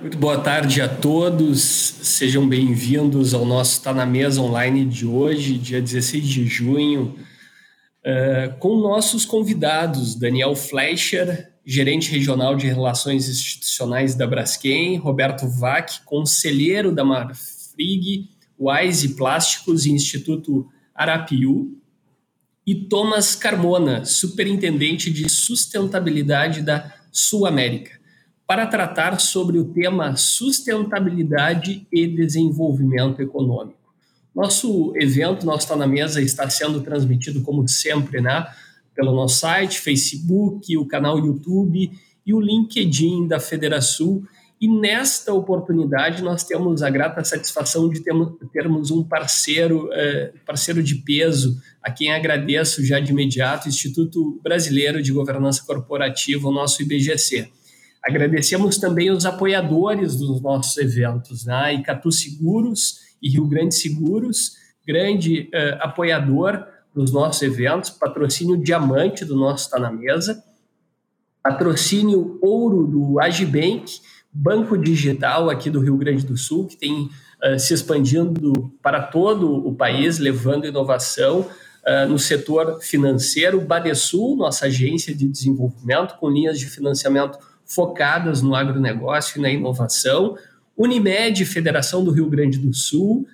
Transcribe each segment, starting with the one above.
Muito boa tarde a todos, sejam bem-vindos ao nosso Tá na Mesa online de hoje, dia 16 de junho, uh, com nossos convidados, Daniel Fleischer, gerente regional de Relações Institucionais da Braskem, Roberto Vac, conselheiro da Marfrig, Wise Plásticos e Instituto Arapiu, e Thomas Carmona, superintendente de sustentabilidade da Sul América para tratar sobre o tema sustentabilidade e desenvolvimento econômico. Nosso evento, Nosso Está na Mesa, está sendo transmitido, como sempre, né, pelo nosso site, Facebook, o canal YouTube e o LinkedIn da Federação. E nesta oportunidade nós temos a grata satisfação de termos um parceiro, eh, parceiro de peso, a quem agradeço já de imediato, o Instituto Brasileiro de Governança Corporativa, o nosso IBGC. Agradecemos também os apoiadores dos nossos eventos, né? Icatu Seguros e Rio Grande Seguros, grande uh, apoiador dos nossos eventos, patrocínio diamante do nosso Está na Mesa, patrocínio ouro do Agibank, banco digital aqui do Rio Grande do Sul, que tem uh, se expandindo para todo o país, levando inovação uh, no setor financeiro. Badesul, nossa agência de desenvolvimento, com linhas de financiamento focadas no agronegócio e na inovação, Unimed, Federação do Rio Grande do Sul,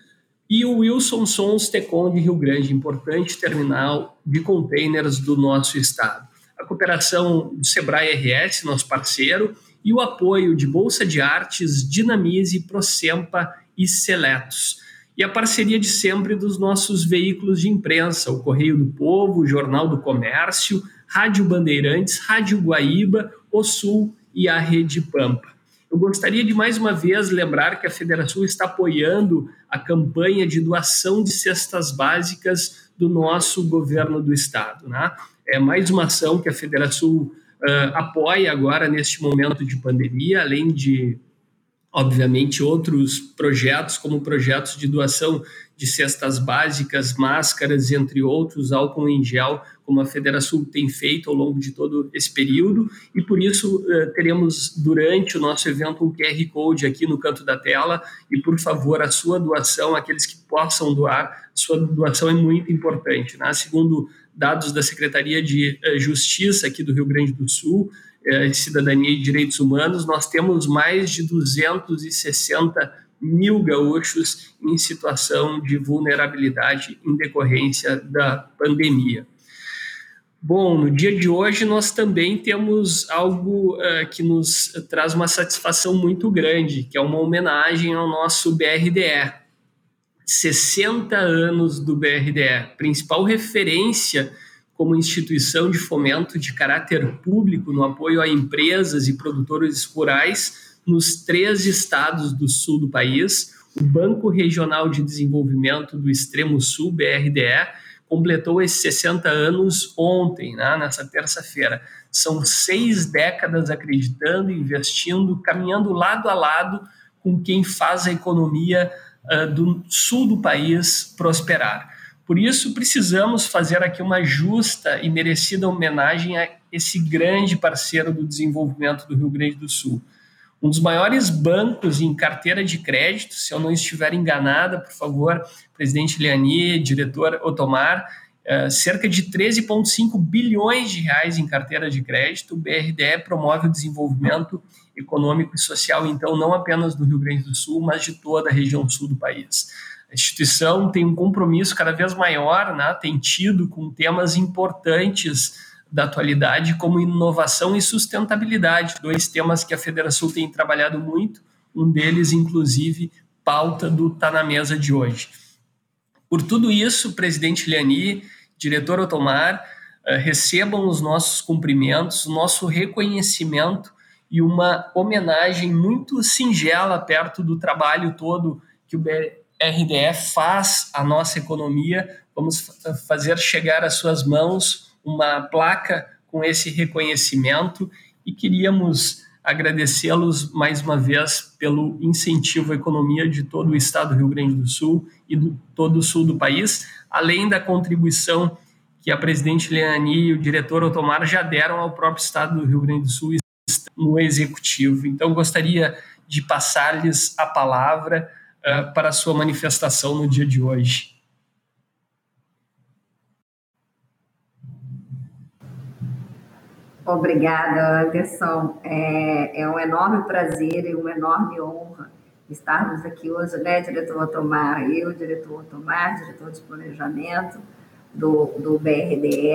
e o Wilson Sons Tecon de Rio Grande, importante terminal de containers do nosso estado. A cooperação do Sebrae RS, nosso parceiro, e o apoio de Bolsa de Artes, Dinamize, Procempa e Seletos. E a parceria de sempre dos nossos veículos de imprensa, o Correio do Povo, o Jornal do Comércio, Rádio Bandeirantes, Rádio Guaíba, O Sul e a Rede Pampa. Eu gostaria de mais uma vez lembrar que a Federação está apoiando a campanha de doação de cestas básicas do nosso governo do estado. Né? É mais uma ação que a Federação uh, apoia agora neste momento de pandemia, além de, obviamente, outros projetos, como projetos de doação de cestas básicas, máscaras, entre outros, álcool em gel como a Federação tem feito ao longo de todo esse período, e por isso eh, teremos durante o nosso evento um QR Code aqui no canto da tela, e por favor, a sua doação, aqueles que possam doar, sua doação é muito importante. Né? Segundo dados da Secretaria de eh, Justiça aqui do Rio Grande do Sul, eh, Cidadania e Direitos Humanos, nós temos mais de 260 mil gaúchos em situação de vulnerabilidade em decorrência da pandemia. Bom, no dia de hoje nós também temos algo uh, que nos traz uma satisfação muito grande, que é uma homenagem ao nosso BRDE. 60 anos do BRDE, principal referência como instituição de fomento de caráter público no apoio a empresas e produtores rurais nos três estados do sul do país, o Banco Regional de Desenvolvimento do Extremo Sul, BRDE, completou esses 60 anos ontem, né, nessa terça-feira. São seis décadas acreditando, investindo, caminhando lado a lado com quem faz a economia uh, do sul do país prosperar. Por isso, precisamos fazer aqui uma justa e merecida homenagem a esse grande parceiro do desenvolvimento do Rio Grande do Sul um dos maiores bancos em carteira de crédito, se eu não estiver enganada, por favor, presidente Leani, diretor Otomar, uh, cerca de 13,5 bilhões de reais em carteira de crédito. O BRDE promove o desenvolvimento econômico e social, então, não apenas do Rio Grande do Sul, mas de toda a região sul do país. A instituição tem um compromisso cada vez maior, né, tem tido com temas importantes da atualidade, como inovação e sustentabilidade, dois temas que a Federação tem trabalhado muito, um deles, inclusive, pauta do Tá na Mesa de hoje. Por tudo isso, presidente Liani, diretor Otomar, eh, recebam os nossos cumprimentos, nosso reconhecimento e uma homenagem muito singela perto do trabalho todo que o BRDF faz à nossa economia. Vamos fazer chegar às suas mãos uma placa com esse reconhecimento e queríamos agradecê-los mais uma vez pelo incentivo à economia de todo o estado do Rio Grande do Sul e do todo o sul do país, além da contribuição que a presidente Leani e o diretor Otomar já deram ao próprio estado do Rio Grande do Sul no executivo. Então, gostaria de passar-lhes a palavra uh, para a sua manifestação no dia de hoje. Obrigada, Anderson. É, é, um enorme prazer e uma enorme honra estarmos aqui hoje, né, diretor Otomar, eu, diretor Otomar, diretor de planejamento do, do BRDE,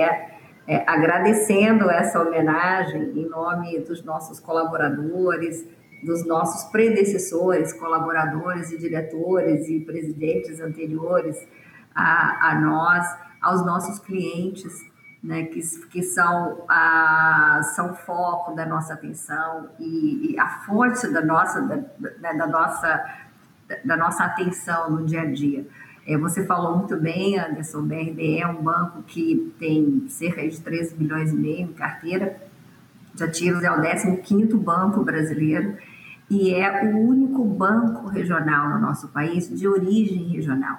é, agradecendo essa homenagem em nome dos nossos colaboradores, dos nossos predecessores, colaboradores e diretores e presidentes anteriores a, a nós, aos nossos clientes, né, que, que são, a, são foco da nossa atenção e, e a fonte da nossa, da, da, nossa, da nossa atenção no dia a dia. É, você falou muito bem, Anderson, o BRDE é um banco que tem cerca de 13 bilhões e meio em carteira de ativos, é o 15º banco brasileiro e é o único banco regional no nosso país de origem regional.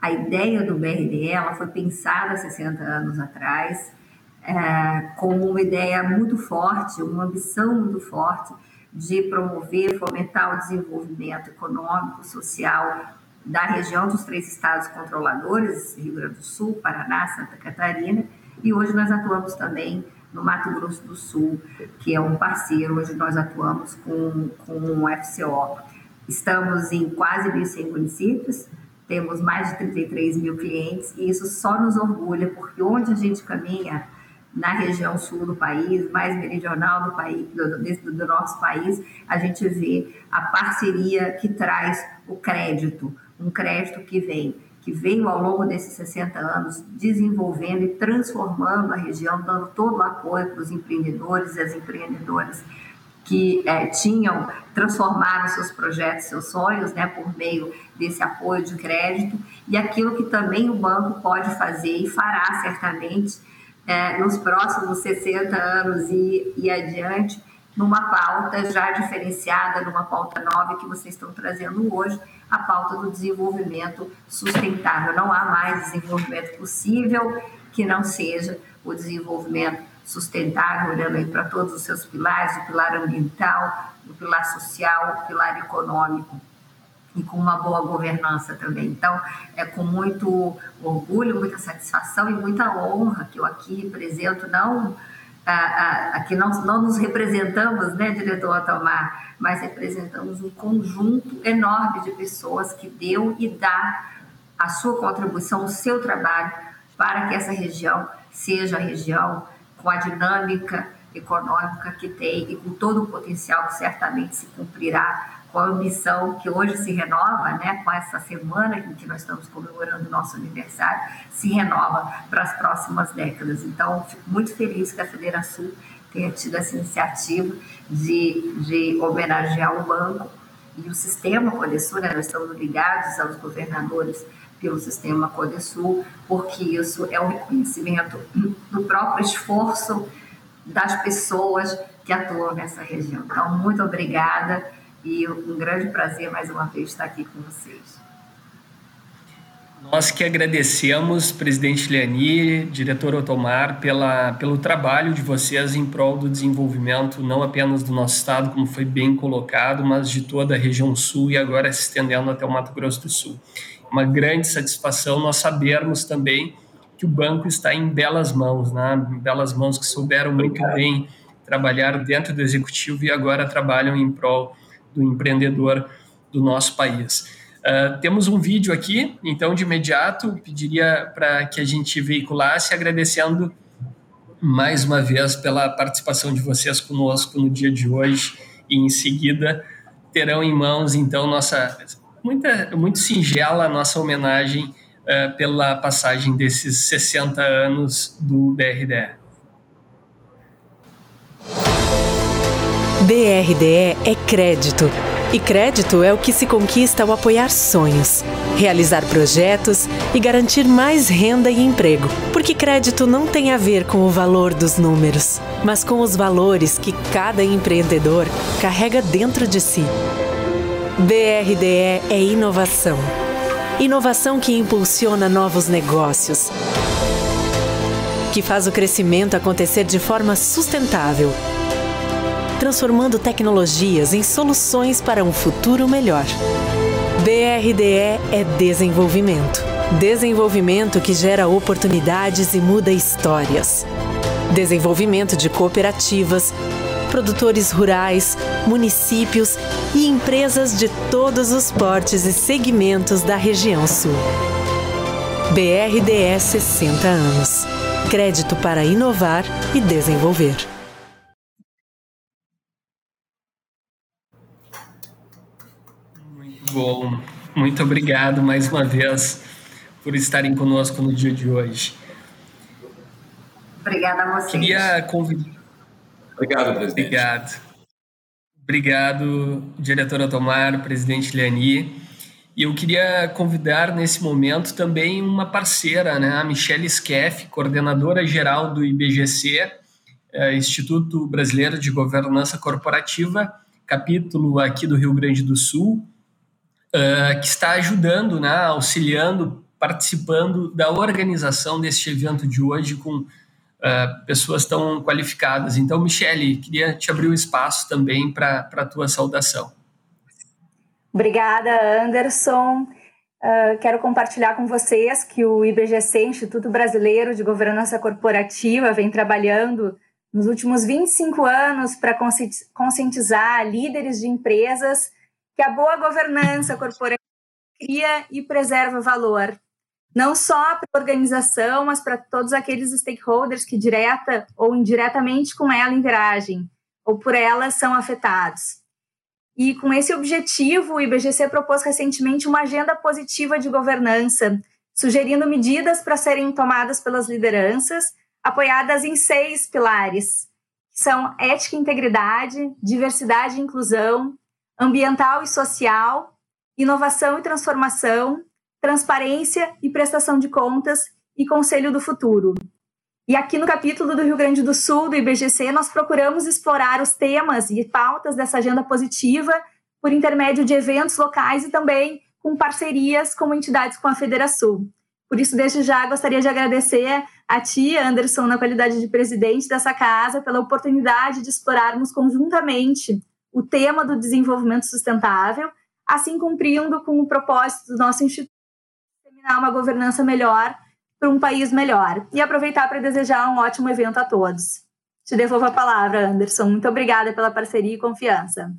A ideia do BRDE ela foi pensada 60 anos atrás é, como uma ideia muito forte, uma ambição muito forte de promover, fomentar o desenvolvimento econômico, social da região dos três estados controladores, Rio Grande do Sul, Paraná, Santa Catarina, e hoje nós atuamos também no Mato Grosso do Sul, que é um parceiro, hoje nós atuamos com, com o FCO. Estamos em quase 1.100 municípios, temos mais de 33 mil clientes, e isso só nos orgulha, porque onde a gente caminha, na região sul do país, mais meridional do país, do, do, do nosso país, a gente vê a parceria que traz o crédito, um crédito que vem, que veio ao longo desses 60 anos desenvolvendo e transformando a região, dando todo o apoio para os empreendedores e as empreendedoras que é, tinham, transformaram seus projetos, seus sonhos, né, por meio desse apoio de crédito, e aquilo que também o banco pode fazer e fará certamente é, nos próximos 60 anos e, e adiante, numa pauta já diferenciada, numa pauta nova que vocês estão trazendo hoje, a pauta do desenvolvimento sustentável. Não há mais desenvolvimento possível que não seja o desenvolvimento sustentável, olhando aí para todos os seus pilares, o pilar ambiental, o pilar social, o pilar econômico e com uma boa governança também. Então, é com muito orgulho, muita satisfação e muita honra que eu aqui apresento, não aqui não, não nos representamos, né, diretor Otomar, mas representamos um conjunto enorme de pessoas que deu e dá a sua contribuição, o seu trabalho para que essa região seja a região com a dinâmica econômica que tem e com todo o potencial que certamente se cumprirá com a ambição que hoje se renova, né, com essa semana em que nós estamos comemorando o nosso aniversário, se renova para as próximas décadas. Então, fico muito feliz que a Federação tenha tido essa iniciativa de, de homenagear o banco e o sistema Codesul, né, nós estamos ligados aos governadores pelo sistema Codesul, porque isso é um reconhecimento do próprio esforço das pessoas que atuam nessa região. Então, muito obrigada e um grande prazer mais uma vez estar aqui com vocês. Nós que agradecemos, presidente Leani, diretor Otomar, pela, pelo trabalho de vocês em prol do desenvolvimento, não apenas do nosso estado, como foi bem colocado, mas de toda a região sul e agora se estendendo até o Mato Grosso do Sul. Uma grande satisfação nós sabermos também que o banco está em belas mãos, né? belas mãos que souberam muito bem trabalhar dentro do executivo e agora trabalham em prol do empreendedor do nosso país. Uh, temos um vídeo aqui, então de imediato pediria para que a gente veiculasse, agradecendo mais uma vez pela participação de vocês conosco no dia de hoje e em seguida terão em mãos então nossa muita muito singela nossa homenagem uh, pela passagem desses 60 anos do BRDE. BRDE é crédito. E crédito é o que se conquista ao apoiar sonhos, realizar projetos e garantir mais renda e emprego. Porque crédito não tem a ver com o valor dos números, mas com os valores que cada empreendedor carrega dentro de si. BRDE é inovação. Inovação que impulsiona novos negócios, que faz o crescimento acontecer de forma sustentável transformando tecnologias em soluções para um futuro melhor. BRDE é desenvolvimento. Desenvolvimento que gera oportunidades e muda histórias. Desenvolvimento de cooperativas, produtores rurais, municípios e empresas de todos os portes e segmentos da região sul. BRDE 60 anos. Crédito para inovar e desenvolver. Muito bom. Muito obrigado mais uma vez por estarem conosco no dia de hoje. Obrigada a vocês. Queria convidar. Obrigado, presidente. Obrigado. Obrigado, diretora Tomar, presidente Leani. E eu queria convidar nesse momento também uma parceira, né, a Michelle Skeff, coordenadora geral do IBGC, é, Instituto Brasileiro de Governança Corporativa, capítulo aqui do Rio Grande do Sul, é, que está ajudando, né, auxiliando, participando da organização deste evento de hoje com é, pessoas tão qualificadas. Então, Michele, queria te abrir o espaço também para a tua saudação. Obrigada, Anderson. Uh, quero compartilhar com vocês que o IBGC, Instituto Brasileiro de Governança Corporativa, vem trabalhando nos últimos 25 anos para conscientizar líderes de empresas que a boa governança corporativa cria e preserva valor, não só para a organização, mas para todos aqueles stakeholders que direta ou indiretamente com ela interagem ou por ela são afetados. E com esse objetivo, o IBGC propôs recentemente uma agenda positiva de governança, sugerindo medidas para serem tomadas pelas lideranças, apoiadas em seis pilares, são ética e integridade, diversidade e inclusão, ambiental e social, inovação e transformação, transparência e prestação de contas e conselho do futuro. E aqui no capítulo do Rio Grande do Sul, do IBGC, nós procuramos explorar os temas e pautas dessa agenda positiva por intermédio de eventos locais e também com parcerias como entidades com a Federação. Por isso, desde já, gostaria de agradecer a ti, Anderson, na qualidade de presidente dessa casa, pela oportunidade de explorarmos conjuntamente o tema do desenvolvimento sustentável, assim cumprindo com o propósito do nosso instituto uma governança melhor para um país melhor. E aproveitar para desejar um ótimo evento a todos. Te devolvo a palavra, Anderson. Muito obrigada pela parceria e confiança.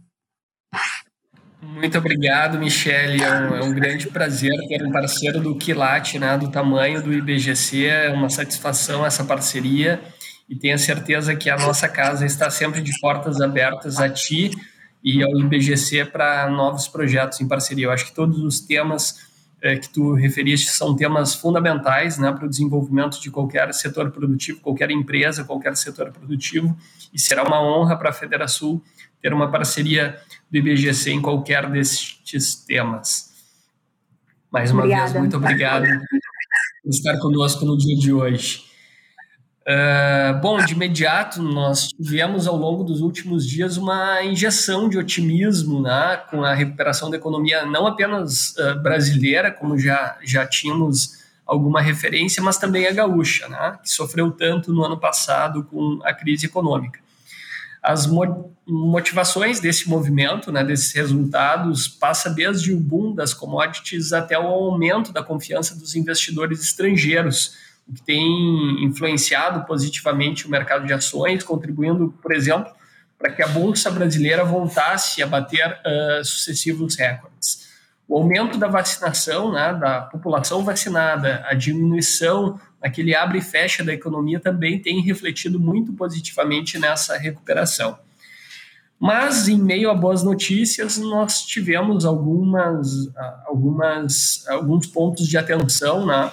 Muito obrigado, Michele. É um, é um, grande prazer ter um parceiro do Quilate, né, do tamanho do IBGC. É uma satisfação essa parceria e tenha certeza que a nossa casa está sempre de portas abertas a ti e ao IBGC para novos projetos em parceria. Eu acho que todos os temas é, que tu referiste são temas fundamentais né, para o desenvolvimento de qualquer setor produtivo, qualquer empresa, qualquer setor produtivo, e será uma honra para a Federação ter uma parceria do IBGC em qualquer destes temas. Mais uma Obrigada. vez, muito obrigado por estar conosco no dia de hoje. Uh, bom, de imediato, nós tivemos ao longo dos últimos dias uma injeção de otimismo né, com a recuperação da economia, não apenas uh, brasileira, como já, já tínhamos alguma referência, mas também a gaúcha, né, que sofreu tanto no ano passado com a crise econômica. As mo motivações desse movimento, né, desses resultados, passa desde o boom das commodities até o aumento da confiança dos investidores estrangeiros que tem influenciado positivamente o mercado de ações, contribuindo, por exemplo, para que a Bolsa Brasileira voltasse a bater uh, sucessivos recordes. O aumento da vacinação, né, da população vacinada, a diminuição naquele abre e fecha da economia também tem refletido muito positivamente nessa recuperação. Mas, em meio a boas notícias, nós tivemos algumas, algumas, alguns pontos de atenção, né?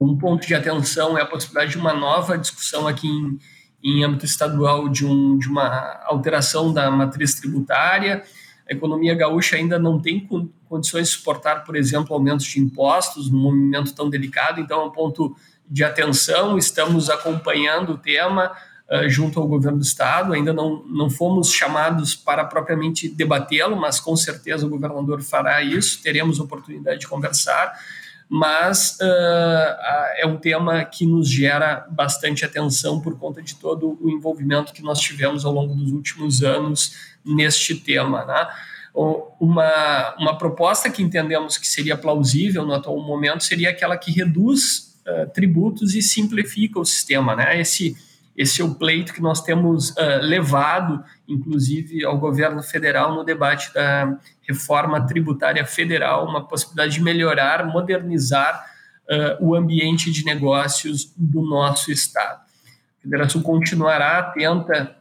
Um ponto de atenção é a possibilidade de uma nova discussão aqui em, em âmbito estadual de, um, de uma alteração da matriz tributária. A economia gaúcha ainda não tem condições de suportar, por exemplo, aumentos de impostos num momento tão delicado, então é um ponto de atenção. Estamos acompanhando o tema uh, junto ao governo do estado, ainda não, não fomos chamados para propriamente debatê-lo, mas com certeza o governador fará isso, teremos oportunidade de conversar. Mas uh, é um tema que nos gera bastante atenção por conta de todo o envolvimento que nós tivemos ao longo dos últimos anos neste tema. Né? Uma, uma proposta que entendemos que seria plausível no atual momento seria aquela que reduz uh, tributos e simplifica o sistema. Né? Esse, esse é o pleito que nós temos uh, levado, inclusive, ao governo federal no debate da reforma tributária federal, uma possibilidade de melhorar, modernizar uh, o ambiente de negócios do nosso Estado. A Federação continuará atenta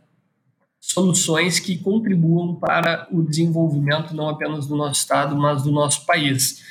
soluções que contribuam para o desenvolvimento não apenas do nosso Estado, mas do nosso país.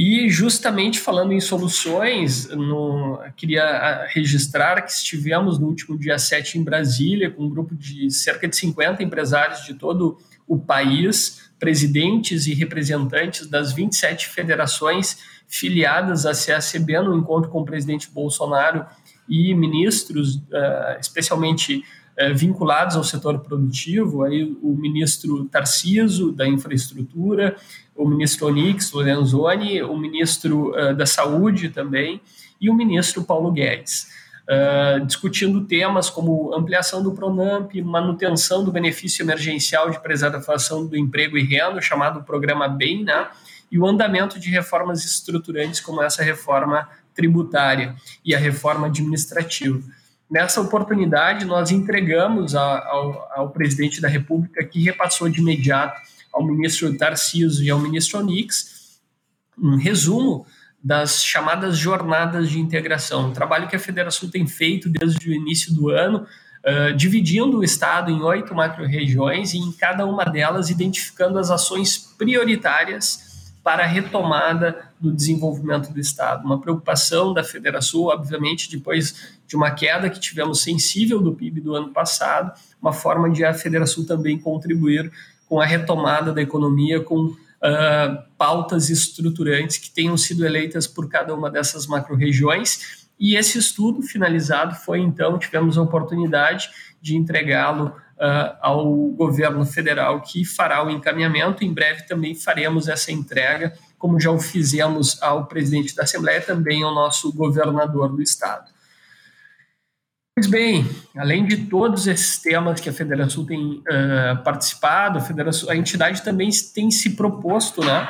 E justamente falando em soluções, no, queria ah, registrar que estivemos no último dia 7 em Brasília, com um grupo de cerca de 50 empresários de todo o país, presidentes e representantes das 27 federações filiadas à CACB, no encontro com o presidente Bolsonaro e ministros, uh, especialmente uh, vinculados ao setor produtivo, aí o ministro Tarciso, da Infraestrutura, o ministro Onix Lorenzoni, o ministro uh, da Saúde também e o ministro Paulo Guedes. Uh, discutindo temas como ampliação do Pronamp, manutenção do benefício emergencial de preservação do emprego e renda, chamado Programa BEM, né? e o andamento de reformas estruturantes como essa reforma tributária e a reforma administrativa. Nessa oportunidade, nós entregamos a, ao, ao presidente da República, que repassou de imediato ao ministro Tarcísio e ao ministro Onix, um resumo das chamadas jornadas de integração, um trabalho que a federação tem feito desde o início do ano, uh, dividindo o estado em oito macro-regiões e em cada uma delas identificando as ações prioritárias para a retomada do desenvolvimento do estado. Uma preocupação da Federação, obviamente, depois de uma queda que tivemos sensível do PIB do ano passado, uma forma de a Federação também contribuir com a retomada da economia, com uh, pautas estruturantes que tenham sido eleitas por cada uma dessas macro-regiões. E esse estudo finalizado foi, então, tivemos a oportunidade de entregá-lo uh, ao governo federal, que fará o encaminhamento. Em breve também faremos essa entrega, como já o fizemos ao presidente da Assembleia, também ao nosso governador do estado. Pois bem, além de todos esses temas que a Federação tem uh, participado, a, Federação, a entidade também tem se proposto, né,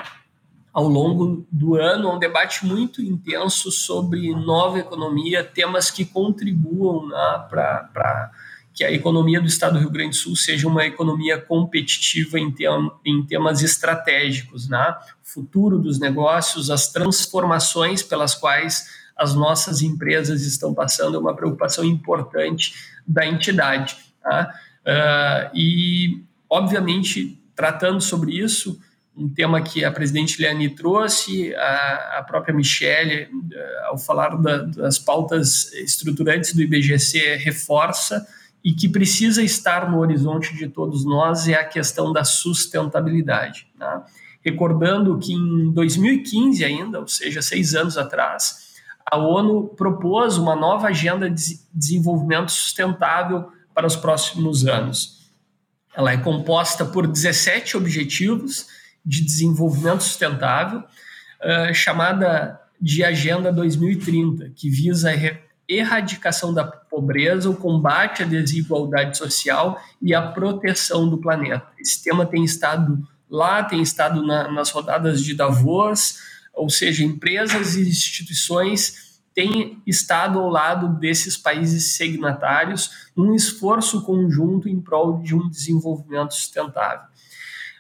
ao longo do ano, um debate muito intenso sobre nova economia, temas que contribuam né, para que a economia do Estado do Rio Grande do Sul seja uma economia competitiva em, tem, em temas estratégicos, né? futuro dos negócios, as transformações pelas quais as nossas empresas estão passando, é uma preocupação importante da entidade. Tá? Uh, e, obviamente, tratando sobre isso, um tema que a presidente Leani trouxe, a, a própria Michele, uh, ao falar da, das pautas estruturantes do IBGC, reforça e que precisa estar no horizonte de todos nós é a questão da sustentabilidade. Tá? Recordando que em 2015 ainda, ou seja, seis anos atrás, a ONU propôs uma nova agenda de desenvolvimento sustentável para os próximos anos. Ela é composta por 17 objetivos de desenvolvimento sustentável, uh, chamada de Agenda 2030, que visa erradicação da pobreza, o combate à desigualdade social e a proteção do planeta. Esse tema tem estado lá, tem estado na, nas rodadas de Davos, ou seja, empresas e instituições têm estado ao lado desses países signatários num esforço conjunto em prol de um desenvolvimento sustentável.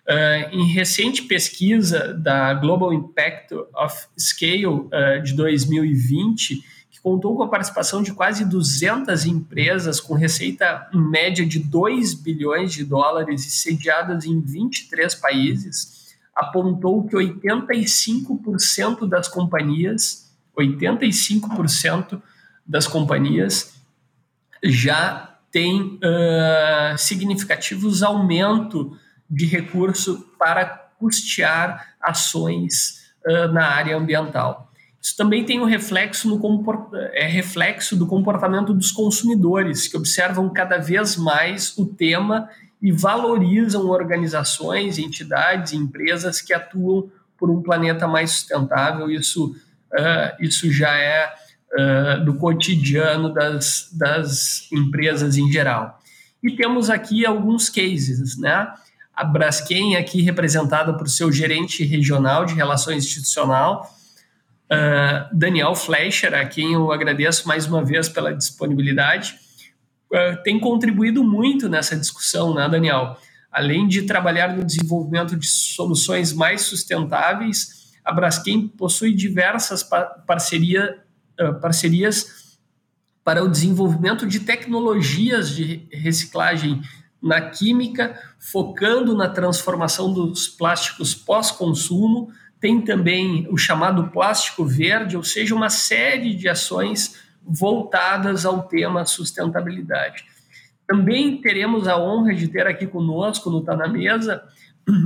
Uh, em recente pesquisa da Global Impact of Scale uh, de 2020, que contou com a participação de quase 200 empresas com receita média de 2 bilhões de dólares e sediadas em 23 países, apontou que 85% das companhias, 85% das companhias já tem uh, significativos aumento de recurso para custear ações uh, na área ambiental. Isso também tem um reflexo no é reflexo do comportamento dos consumidores, que observam cada vez mais o tema e valorizam organizações, entidades, empresas que atuam por um planeta mais sustentável. Isso isso já é do cotidiano das, das empresas em geral. E temos aqui alguns cases, né? A Braskem, aqui representada por seu gerente regional de relações institucional, uh, Daniel Fleischer, a quem eu agradeço mais uma vez pela disponibilidade, uh, tem contribuído muito nessa discussão, né, Daniel? Além de trabalhar no desenvolvimento de soluções mais sustentáveis, a Braskem possui diversas parceria, uh, parcerias para o desenvolvimento de tecnologias de reciclagem na química, focando na transformação dos plásticos pós-consumo. Tem também o chamado plástico verde, ou seja, uma série de ações voltadas ao tema sustentabilidade. Também teremos a honra de ter aqui conosco, no Tá na Mesa,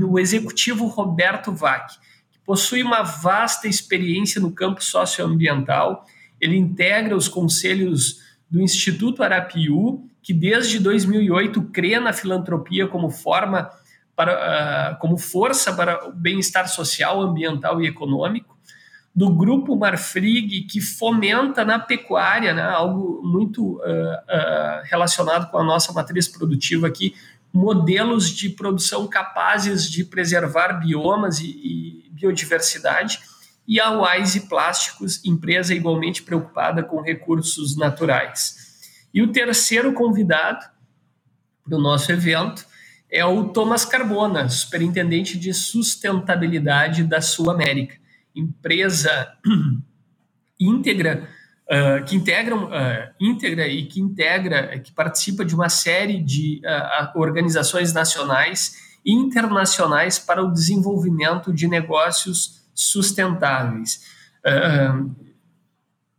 o executivo Roberto Vac, que possui uma vasta experiência no campo socioambiental. Ele integra os conselhos do Instituto Arapiú que desde 2008 crê na filantropia como forma para, uh, como força para o bem-estar social, ambiental e econômico, do grupo Marfrig, que fomenta na pecuária, né, algo muito uh, uh, relacionado com a nossa matriz produtiva aqui, modelos de produção capazes de preservar biomas e, e biodiversidade, e a Wise Plásticos, empresa igualmente preocupada com recursos naturais. E o terceiro convidado para o nosso evento é o Thomas Carbona, superintendente de sustentabilidade da Sul América, empresa íntegra uh, que integra, uh, íntegra e que integra, que participa de uma série de uh, organizações nacionais e internacionais para o desenvolvimento de negócios sustentáveis.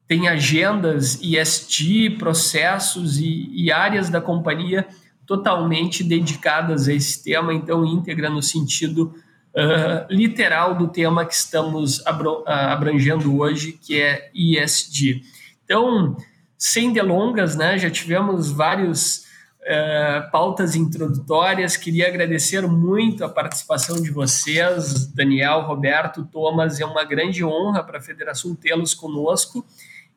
Tem agendas ESG, processos e, e áreas da companhia totalmente dedicadas a esse tema, então íntegra no sentido uh, literal do tema que estamos abrangendo hoje, que é ESG. Então, sem delongas, né, já tivemos vários uh, pautas introdutórias. Queria agradecer muito a participação de vocês, Daniel, Roberto, Thomas. É uma grande honra para a Federação tê-los conosco.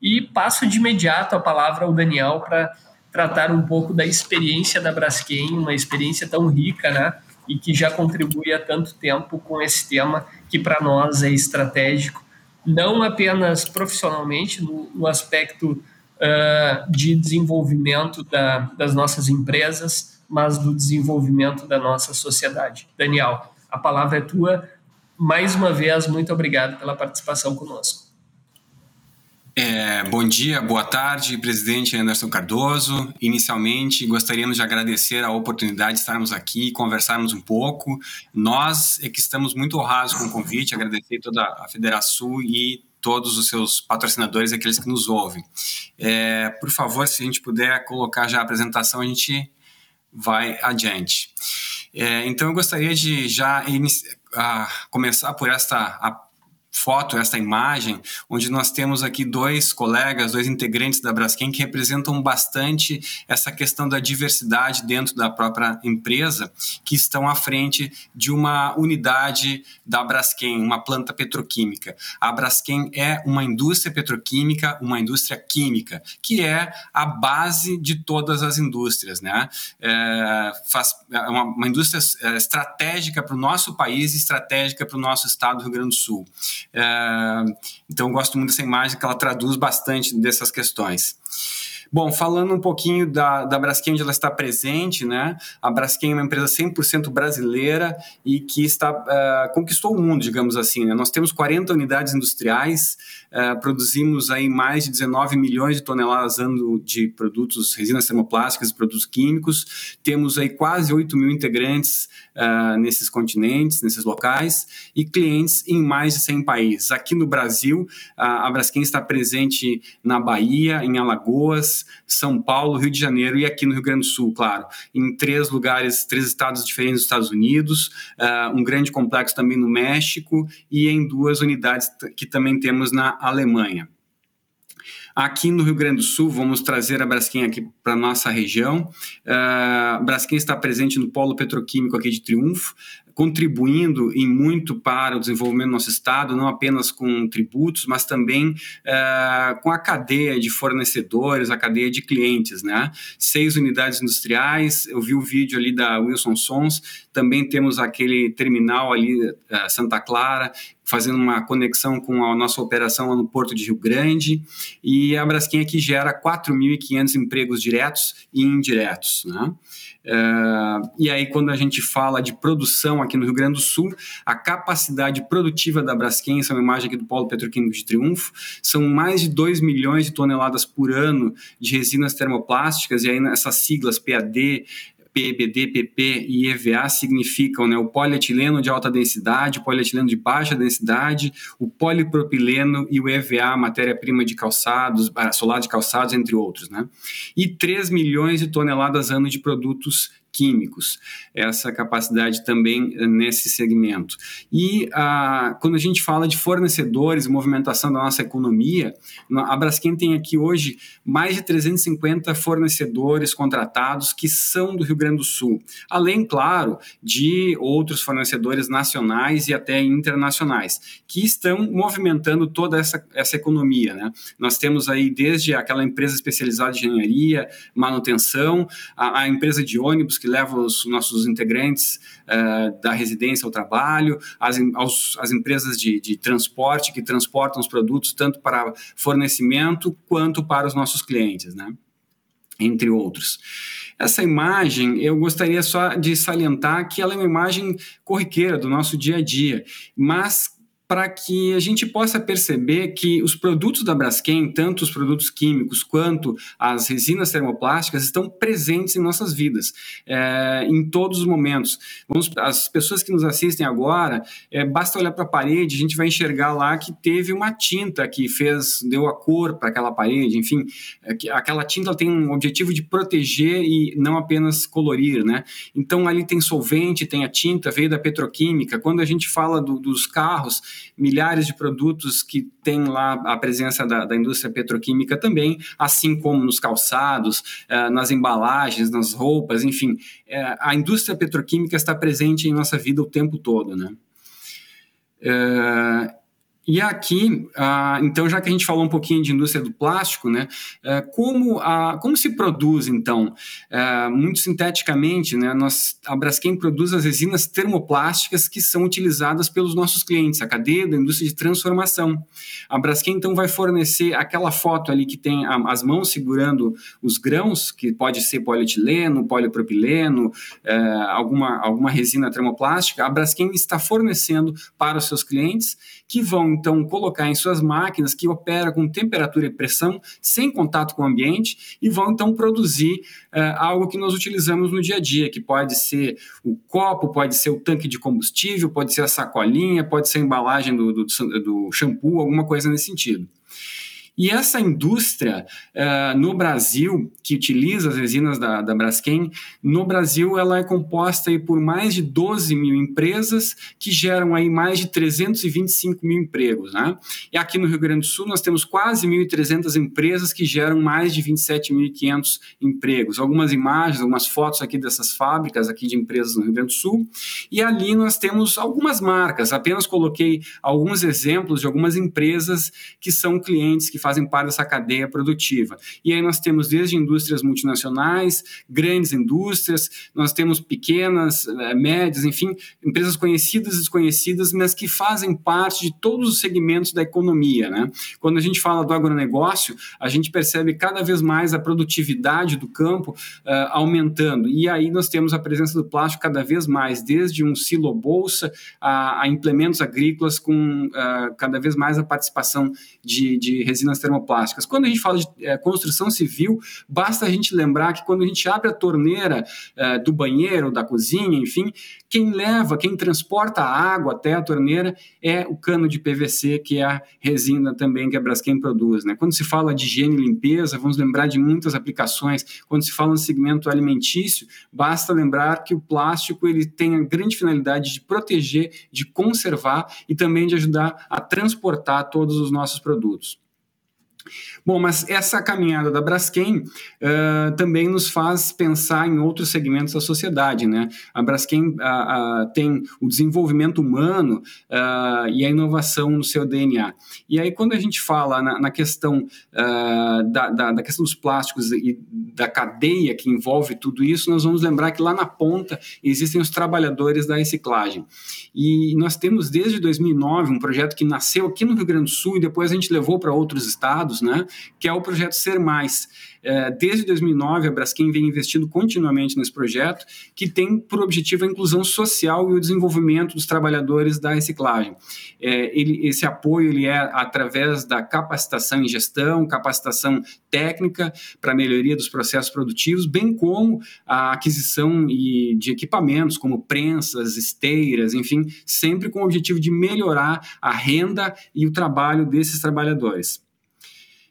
E passo de imediato a palavra ao Daniel para tratar um pouco da experiência da Braskem, uma experiência tão rica, né? E que já contribui há tanto tempo com esse tema que para nós é estratégico, não apenas profissionalmente, no, no aspecto uh, de desenvolvimento da, das nossas empresas, mas do desenvolvimento da nossa sociedade. Daniel, a palavra é tua. Mais uma vez, muito obrigado pela participação conosco. É, bom dia, boa tarde, presidente Anderson Cardoso. Inicialmente, gostaríamos de agradecer a oportunidade de estarmos aqui e conversarmos um pouco. Nós é que estamos muito honrados com o convite, agradecer toda a Federação e todos os seus patrocinadores, aqueles que nos ouvem. É, por favor, se a gente puder colocar já a apresentação, a gente vai adiante. É, então, eu gostaria de já a, começar por esta foto, esta imagem, onde nós temos aqui dois colegas, dois integrantes da Braskem que representam bastante essa questão da diversidade dentro da própria empresa, que estão à frente de uma unidade da Braskem, uma planta petroquímica. A Braskem é uma indústria petroquímica, uma indústria química, que é a base de todas as indústrias, né? É, faz, é uma, uma indústria é, estratégica para o nosso país estratégica para o nosso estado do Rio Grande do Sul. É, então, gosto muito dessa imagem que ela traduz bastante dessas questões. Bom, falando um pouquinho da, da Braskem, onde ela está presente, né? A Braskem é uma empresa 100% brasileira e que está, uh, conquistou o mundo, digamos assim. Né? Nós temos 40 unidades industriais, uh, produzimos aí mais de 19 milhões de toneladas ano de produtos, resinas termoplásticas e produtos químicos. Temos aí quase 8 mil integrantes uh, nesses continentes, nesses locais, e clientes em mais de 100 países. Aqui no Brasil, a Braskem está presente na Bahia, em Alagoas, são Paulo, Rio de Janeiro e aqui no Rio Grande do Sul, claro, em três lugares, três estados diferentes dos Estados Unidos, uh, um grande complexo também no México e em duas unidades que também temos na Alemanha. Aqui no Rio Grande do Sul, vamos trazer a Braskem aqui para a nossa região. Uh, Braskem está presente no polo petroquímico aqui de Triunfo, contribuindo em muito para o desenvolvimento do nosso Estado, não apenas com tributos, mas também uh, com a cadeia de fornecedores, a cadeia de clientes. Né? Seis unidades industriais, eu vi o vídeo ali da Wilson Sons, também temos aquele terminal ali, uh, Santa Clara, fazendo uma conexão com a nossa operação lá no Porto de Rio Grande, e a Braskem aqui gera 4.500 empregos diretos e indiretos. Né? Uh, e aí, quando a gente fala de produção aqui no Rio Grande do Sul, a capacidade produtiva da Braskem, essa é uma imagem aqui do Polo Petroquímico de Triunfo, são mais de 2 milhões de toneladas por ano de resinas termoplásticas, e aí nessas siglas PAD, PBD, PP e EVA significam né, o polietileno de alta densidade, o polietileno de baixa densidade, o polipropileno e o EVA, matéria-prima de calçados, solado de calçados, entre outros. Né? E 3 milhões de toneladas ano de produtos químicos, essa capacidade também eh, nesse segmento. E ah, quando a gente fala de fornecedores, movimentação da nossa economia, a Braskem tem aqui hoje mais de 350 fornecedores contratados que são do Rio Grande do Sul, além, claro, de outros fornecedores nacionais e até internacionais, que estão movimentando toda essa, essa economia. Né? Nós temos aí desde aquela empresa especializada em engenharia, manutenção, a, a empresa de ônibus que que leva os nossos integrantes uh, da residência ao trabalho, as, aos, as empresas de, de transporte que transportam os produtos tanto para fornecimento quanto para os nossos clientes, né? entre outros. Essa imagem, eu gostaria só de salientar que ela é uma imagem corriqueira do nosso dia a dia, mas para que a gente possa perceber que os produtos da Braskem, tanto os produtos químicos quanto as resinas termoplásticas, estão presentes em nossas vidas, é, em todos os momentos. Vamos, as pessoas que nos assistem agora, é, basta olhar para a parede, a gente vai enxergar lá que teve uma tinta que fez, deu a cor para aquela parede, enfim, é, aquela tinta tem um objetivo de proteger e não apenas colorir, né? Então ali tem solvente, tem a tinta, veio da petroquímica. Quando a gente fala do, dos carros, milhares de produtos que têm lá a presença da, da indústria petroquímica também, assim como nos calçados, eh, nas embalagens, nas roupas, enfim, eh, a indústria petroquímica está presente em nossa vida o tempo todo, né? Eh, e aqui, ah, então, já que a gente falou um pouquinho de indústria do plástico, né, é, como, a, como se produz, então? É, muito sinteticamente, né, nós, a Braskem produz as resinas termoplásticas que são utilizadas pelos nossos clientes, a cadeia da indústria de transformação. A Braskem, então, vai fornecer aquela foto ali que tem as mãos segurando os grãos, que pode ser polietileno, polipropileno, é, alguma, alguma resina termoplástica. A Braskem está fornecendo para os seus clientes que vão então colocar em suas máquinas que opera com temperatura e pressão, sem contato com o ambiente, e vão então produzir uh, algo que nós utilizamos no dia a dia, que pode ser o copo, pode ser o tanque de combustível, pode ser a sacolinha, pode ser a embalagem do, do, do shampoo, alguma coisa nesse sentido. E essa indústria uh, no Brasil, que utiliza as resinas da, da Braskem, no Brasil ela é composta aí por mais de 12 mil empresas que geram aí mais de 325 mil empregos. Né? E aqui no Rio Grande do Sul nós temos quase 1.300 empresas que geram mais de 27.500 empregos. Algumas imagens, algumas fotos aqui dessas fábricas aqui de empresas no Rio Grande do Sul. E ali nós temos algumas marcas, apenas coloquei alguns exemplos de algumas empresas que são clientes que fazem parte dessa cadeia produtiva. E aí nós temos desde indústrias multinacionais, grandes indústrias, nós temos pequenas, eh, médias, enfim, empresas conhecidas e desconhecidas, mas que fazem parte de todos os segmentos da economia. Né? Quando a gente fala do agronegócio, a gente percebe cada vez mais a produtividade do campo uh, aumentando. E aí nós temos a presença do plástico cada vez mais, desde um silo-bolsa a, a, implementos agrícolas com uh, cada vez mais a participação de, de resinas termoplásticas. Quando a gente fala de é, construção civil, basta a gente lembrar que quando a gente abre a torneira é, do banheiro, da cozinha, enfim, quem leva, quem transporta a água até a torneira é o cano de PVC, que é a resina também que a Braskem produz. Né? Quando se fala de higiene e limpeza, vamos lembrar de muitas aplicações. Quando se fala no segmento alimentício, basta lembrar que o plástico ele tem a grande finalidade de proteger, de conservar e também de ajudar a transportar todos os nossos produtos. Bom, mas essa caminhada da Braskem uh, também nos faz pensar em outros segmentos da sociedade, né? A Braskem uh, uh, tem o desenvolvimento humano e a inovação no seu DNA. E aí, quando a gente fala na, na questão da, da, da, questão dos plásticos e da cadeia que envolve tudo isso, nós vamos lembrar que lá na ponta existem os trabalhadores da reciclagem. E nós temos desde 2009 um projeto que nasceu aqui no Rio Grande do Sul e depois a gente levou para outros estados, né? Que é o projeto Ser Mais. É, desde 2009, a Braskem vem investindo continuamente nesse projeto, que tem por objetivo a inclusão social e o desenvolvimento dos trabalhadores da reciclagem. É, ele, esse apoio ele é através da capacitação em gestão, capacitação técnica para melhoria dos processos produtivos, bem como a aquisição de equipamentos como prensas, esteiras, enfim, sempre com o objetivo de melhorar a renda e o trabalho desses trabalhadores.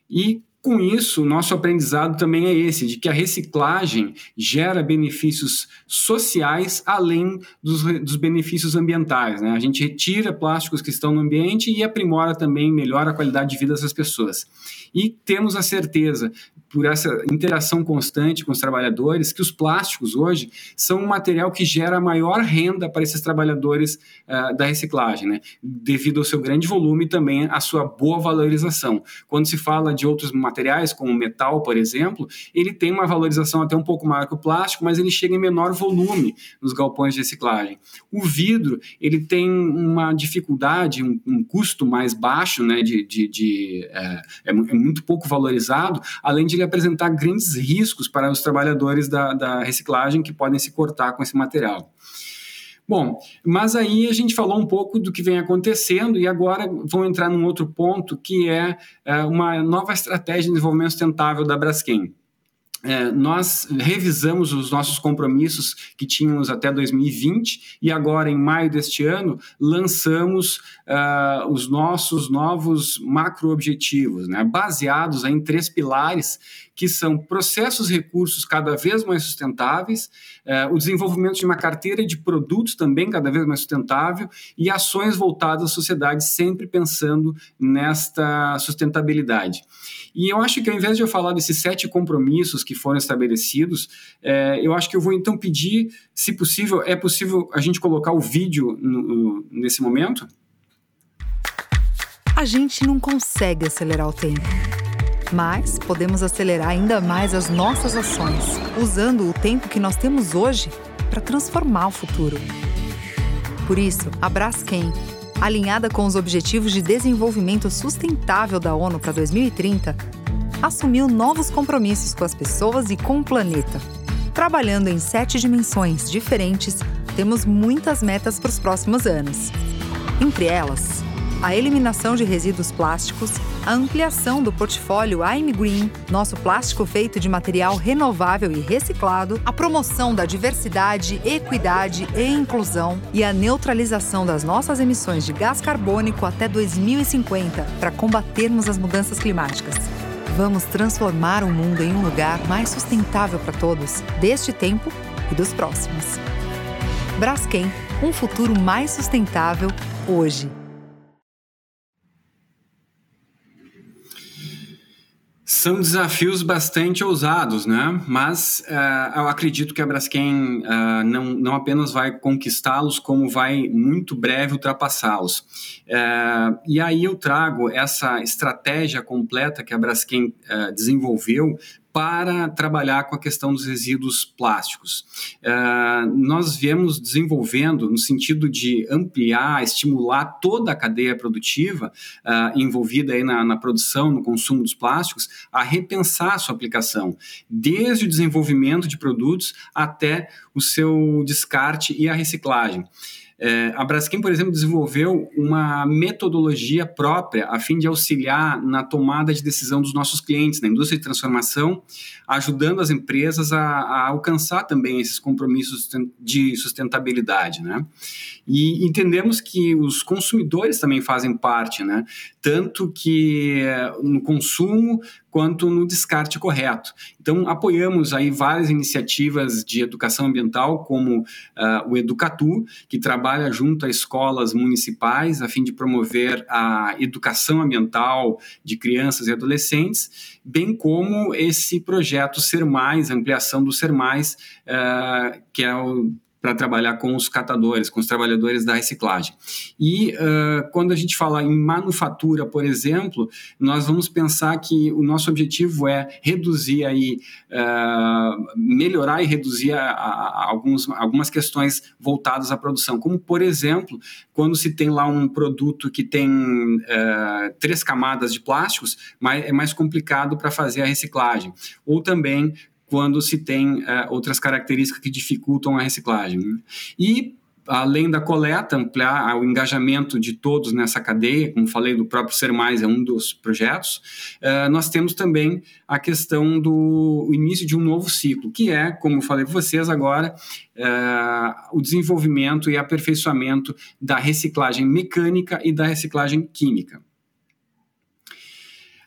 E com isso, nosso aprendizado também é esse, de que a reciclagem gera benefícios sociais além dos, dos benefícios ambientais. Né? A gente retira plásticos que estão no ambiente e aprimora também, melhora a qualidade de vida dessas pessoas. E temos a certeza, por essa interação constante com os trabalhadores, que os plásticos hoje são um material que gera maior renda para esses trabalhadores uh, da reciclagem, né? devido ao seu grande volume e também à sua boa valorização. Quando se fala de outros materiais, como o metal, por exemplo, ele tem uma valorização até um pouco maior que o plástico, mas ele chega em menor volume nos galpões de reciclagem. O vidro, ele tem uma dificuldade, um, um custo mais baixo, né, de, de, de é, é, é muito pouco valorizado, além de ele apresentar grandes riscos para os trabalhadores da, da reciclagem que podem se cortar com esse material. Bom, mas aí a gente falou um pouco do que vem acontecendo e agora vamos entrar num outro ponto que é, é uma nova estratégia de desenvolvimento sustentável da Braskem. É, nós revisamos os nossos compromissos que tínhamos até 2020 e agora, em maio deste ano, lançamos uh, os nossos novos macro-objetivos, né, baseados em três pilares que são processos recursos cada vez mais sustentáveis, uh, o desenvolvimento de uma carteira de produtos também cada vez mais sustentável e ações voltadas à sociedade sempre pensando nesta sustentabilidade. E eu acho que ao invés de eu falar desses sete compromissos que foram estabelecidos, é, eu acho que eu vou então pedir, se possível, é possível a gente colocar o vídeo no, no, nesse momento? A gente não consegue acelerar o tempo, mas podemos acelerar ainda mais as nossas ações, usando o tempo que nós temos hoje para transformar o futuro. Por isso, a Braskem alinhada com os Objetivos de Desenvolvimento Sustentável da ONU para 2030, assumiu novos compromissos com as pessoas e com o planeta. Trabalhando em sete dimensões diferentes, temos muitas metas para os próximos anos. Entre elas, a eliminação de resíduos plásticos, a ampliação do portfólio I'm Green, nosso plástico feito de material renovável e reciclado, a promoção da diversidade, equidade e inclusão e a neutralização das nossas emissões de gás carbônico até 2050 para combatermos as mudanças climáticas. Vamos transformar o mundo em um lugar mais sustentável para todos, deste tempo e dos próximos. Braskem, um futuro mais sustentável hoje. São desafios bastante ousados, né? Mas uh, eu acredito que a Braskem uh, não, não apenas vai conquistá-los, como vai muito breve ultrapassá-los. Uh, e aí eu trago essa estratégia completa que a Braskem desenvolveu para trabalhar com a questão dos resíduos plásticos. Uh, nós viemos desenvolvendo no sentido de ampliar, estimular toda a cadeia produtiva uh, envolvida aí na, na, produção, no consumo dos plásticos, a repensar a sua aplicação, desde o desenvolvimento de produtos até o seu descarte e a reciclagem. É, a Braskem, por exemplo, desenvolveu uma metodologia própria a fim de auxiliar na tomada de decisão dos nossos clientes na indústria de transformação, ajudando as empresas a, a alcançar também esses compromissos de sustentabilidade, né? E entendemos que os consumidores também fazem parte, né? Tanto que no consumo quanto no descarte correto. Então, apoiamos aí várias iniciativas de educação ambiental, como uh, o Educatu, que trabalha junto a escolas municipais a fim de promover a educação ambiental de crianças e adolescentes, bem como esse projeto Ser Mais, ampliação do Ser Mais, uh, que é o para trabalhar com os catadores, com os trabalhadores da reciclagem. E uh, quando a gente fala em manufatura, por exemplo, nós vamos pensar que o nosso objetivo é reduzir aí, uh, melhorar e reduzir a, a, alguns, algumas questões voltadas à produção, como por exemplo, quando se tem lá um produto que tem uh, três camadas de plásticos, é mais complicado para fazer a reciclagem. Ou também quando se tem uh, outras características que dificultam a reciclagem. Né? E além da coleta, ampliar o engajamento de todos nessa cadeia, como falei, do próprio Ser Mais é um dos projetos, uh, nós temos também a questão do início de um novo ciclo, que é, como falei para vocês agora, uh, o desenvolvimento e aperfeiçoamento da reciclagem mecânica e da reciclagem química.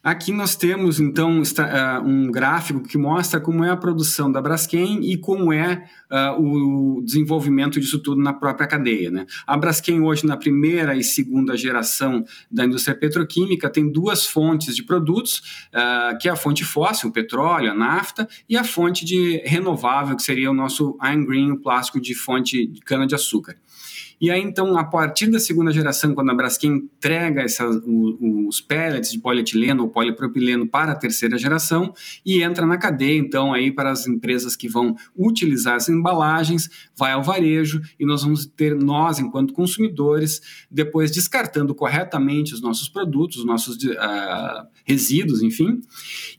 Aqui nós temos, então, ah, um gráfico que mostra como é a produção da Braskem e como é uh, o desenvolvimento disso tudo na própria cadeia. Né? A Braskem hoje, na primeira e segunda geração da indústria petroquímica, tem duas fontes de produtos, uh, que é a fonte fóssil, o petróleo, a nafta, e a fonte de renovável, que seria o nosso Iron Green, o plástico de fonte de cana-de-açúcar. E aí, então, a partir da segunda geração, quando a Braskem entrega essas, os pellets de polietileno ou polipropileno para a terceira geração e entra na cadeia, então, aí para as empresas que vão utilizar essas embalagens, vai ao varejo e nós vamos ter, nós, enquanto consumidores, depois descartando corretamente os nossos produtos, os nossos uh, resíduos, enfim,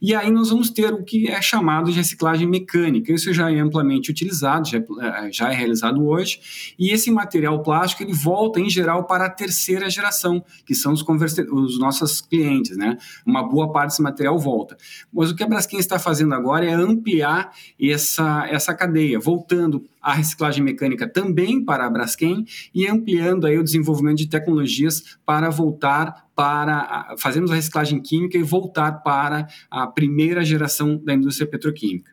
e aí nós vamos ter o que é chamado de reciclagem mecânica. Isso já é amplamente utilizado, já é, já é realizado hoje, e esse material plástico ele volta em geral para a terceira geração, que são os, os nossos clientes, né? Uma boa parte desse material volta. Mas o que a Braskem está fazendo agora é ampliar essa, essa cadeia, voltando a reciclagem mecânica também para a Braskem e ampliando aí o desenvolvimento de tecnologias para voltar para fazermos a reciclagem química e voltar para a primeira geração da indústria petroquímica.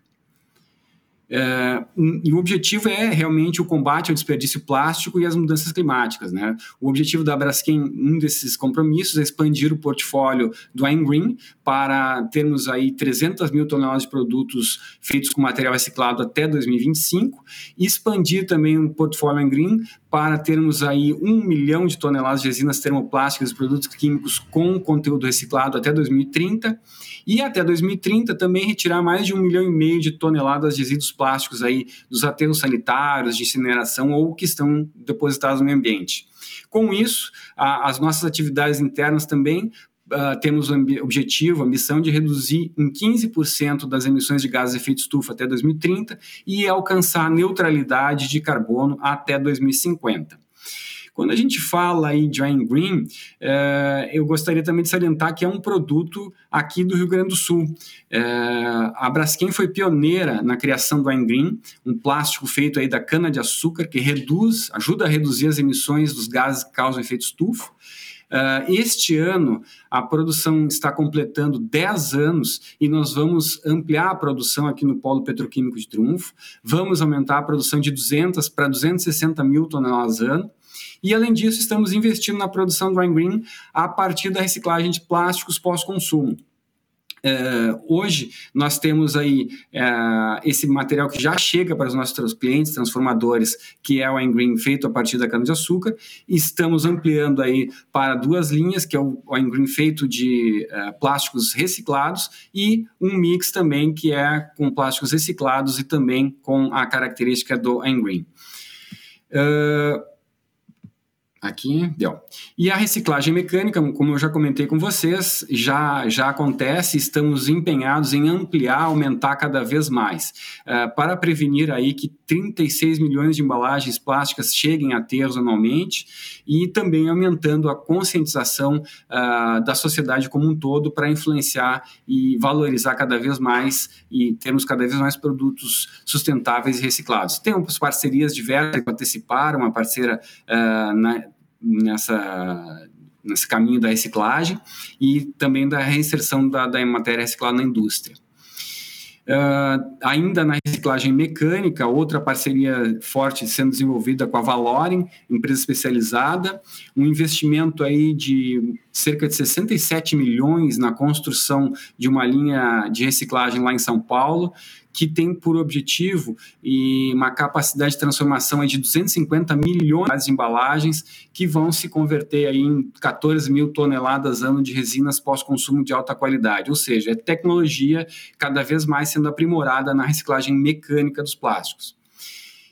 É, e o objetivo é realmente o combate ao desperdício plástico e às mudanças climáticas. Né? O objetivo da Braskem, um desses compromissos, é expandir o portfólio do I'm Green para termos aí 300 mil toneladas de produtos feitos com material reciclado até 2025 e expandir também o portfólio I'm Green para termos aí um milhão de toneladas de resinas termoplásticas e produtos químicos com conteúdo reciclado até 2030 e até 2030 também retirar mais de um milhão e meio de toneladas de resíduos plásticos aí dos aterros sanitários, de incineração ou que estão depositados no meio ambiente. Com isso, a, as nossas atividades internas também Uh, temos o objetivo, a missão de reduzir em 15% das emissões de gases de efeito estufa até 2030 e alcançar a neutralidade de carbono até 2050. Quando a gente fala aí de Wine Green, é, eu gostaria também de salientar que é um produto aqui do Rio Grande do Sul. É, a Braskem foi pioneira na criação do Wine Green, um plástico feito aí da cana-de-açúcar que reduz, ajuda a reduzir as emissões dos gases que causam efeito estufa. Uh, este ano, a produção está completando 10 anos e nós vamos ampliar a produção aqui no Polo Petroquímico de Triunfo. Vamos aumentar a produção de 200 para 260 mil toneladas ano. E, além disso, estamos investindo na produção do Wine Green a partir da reciclagem de plásticos pós-consumo. Uh, hoje nós temos aí uh, esse material que já chega para os nossos clientes transformadores, que é o Wine Green feito a partir da cana-de-açúcar, estamos ampliando aí para duas linhas, que é o Wine Green feito de uh, plásticos reciclados e um mix também que é com plásticos reciclados e também com a característica do Wine Green. Uh, Aqui, deu. E a reciclagem mecânica, como eu já comentei com vocês, já, já acontece, estamos empenhados em ampliar, aumentar cada vez mais, uh, para prevenir aí que 36 milhões de embalagens plásticas cheguem a aterros anualmente e também aumentando a conscientização uh, da sociedade como um todo para influenciar e valorizar cada vez mais e termos cada vez mais produtos sustentáveis e reciclados. Temos parcerias diversas que anteciparam, uma parceira uh, na, nessa nesse caminho da reciclagem e também da reinserção da, da matéria reciclada na indústria. Uh, ainda na reciclagem mecânica, outra parceria forte sendo desenvolvida com a Valorem, empresa especializada, um investimento aí de cerca de 67 milhões na construção de uma linha de reciclagem lá em São Paulo, que tem por objetivo e uma capacidade de transformação de 250 milhões de embalagens que vão se converter aí em 14 mil toneladas ano de resinas pós-consumo de alta qualidade, ou seja, é tecnologia cada vez mais sendo aprimorada na reciclagem mecânica dos plásticos.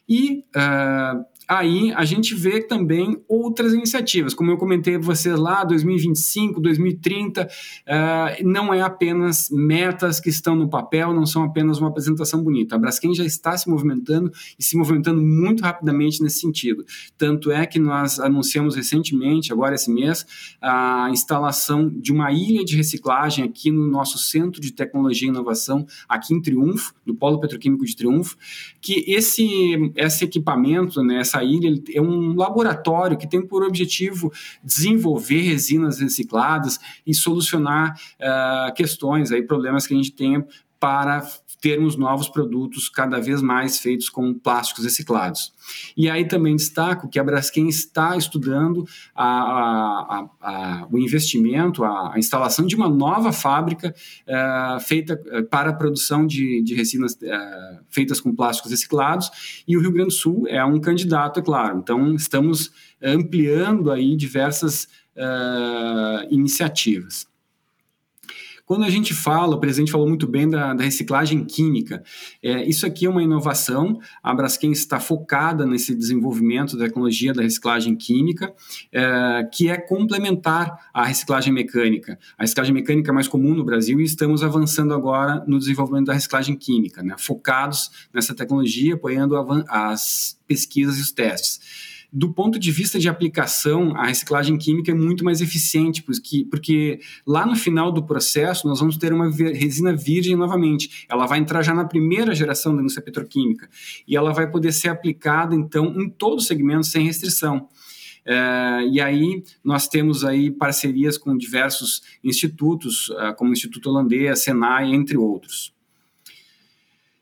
E uh, aí a gente vê também outras iniciativas, como eu comentei para vocês lá, 2025, 2030, uh, não é apenas metas que estão no papel, não são apenas uma apresentação bonita. A Braskem já está se movimentando e se movimentando muito rapidamente nesse sentido. Tanto é que nós anunciamos recentemente, agora esse mês, a instalação de uma ilha de reciclagem aqui no nosso Centro de Tecnologia e Inovação, aqui em Triunfo, do Polo Petroquímico de Triunfo, que esse, esse equipamento, né, essa ilha é um laboratório que tem por objetivo desenvolver resinas recicladas e solucionar uh, questões, aí, problemas que a gente tem para termos novos produtos cada vez mais feitos com plásticos reciclados. E aí também destaco que a Braskem está estudando a, a, a, o investimento, a, instalação de uma nova fábrica uh, feita uh, para a produção de, de resinas uh, feitas com plásticos reciclados, e o Rio Grande do Sul é um candidato, é claro. Então, estamos ampliando aí diversas iniciativas. Quando a gente fala, o presidente falou muito bem da, da reciclagem química, é, isso aqui é uma inovação, a Braskem está focada nesse desenvolvimento da tecnologia da reciclagem química, é, que é complementar à reciclagem mecânica. A reciclagem mecânica é mais comum no Brasil e estamos avançando agora no desenvolvimento da reciclagem química, né, focados nessa tecnologia, apoiando as pesquisas e os testes do ponto de vista de aplicação, a reciclagem química é muito mais eficiente, porque, porque lá no final do processo nós vamos ter uma resina virgem novamente. Ela vai entrar já na primeira geração da indústria petroquímica e ela vai poder ser aplicada, então, em todo o segmento sem restrição. É, e aí nós temos aí parcerias com diversos institutos, uh, como o Instituto Holandês, Senai, entre outros.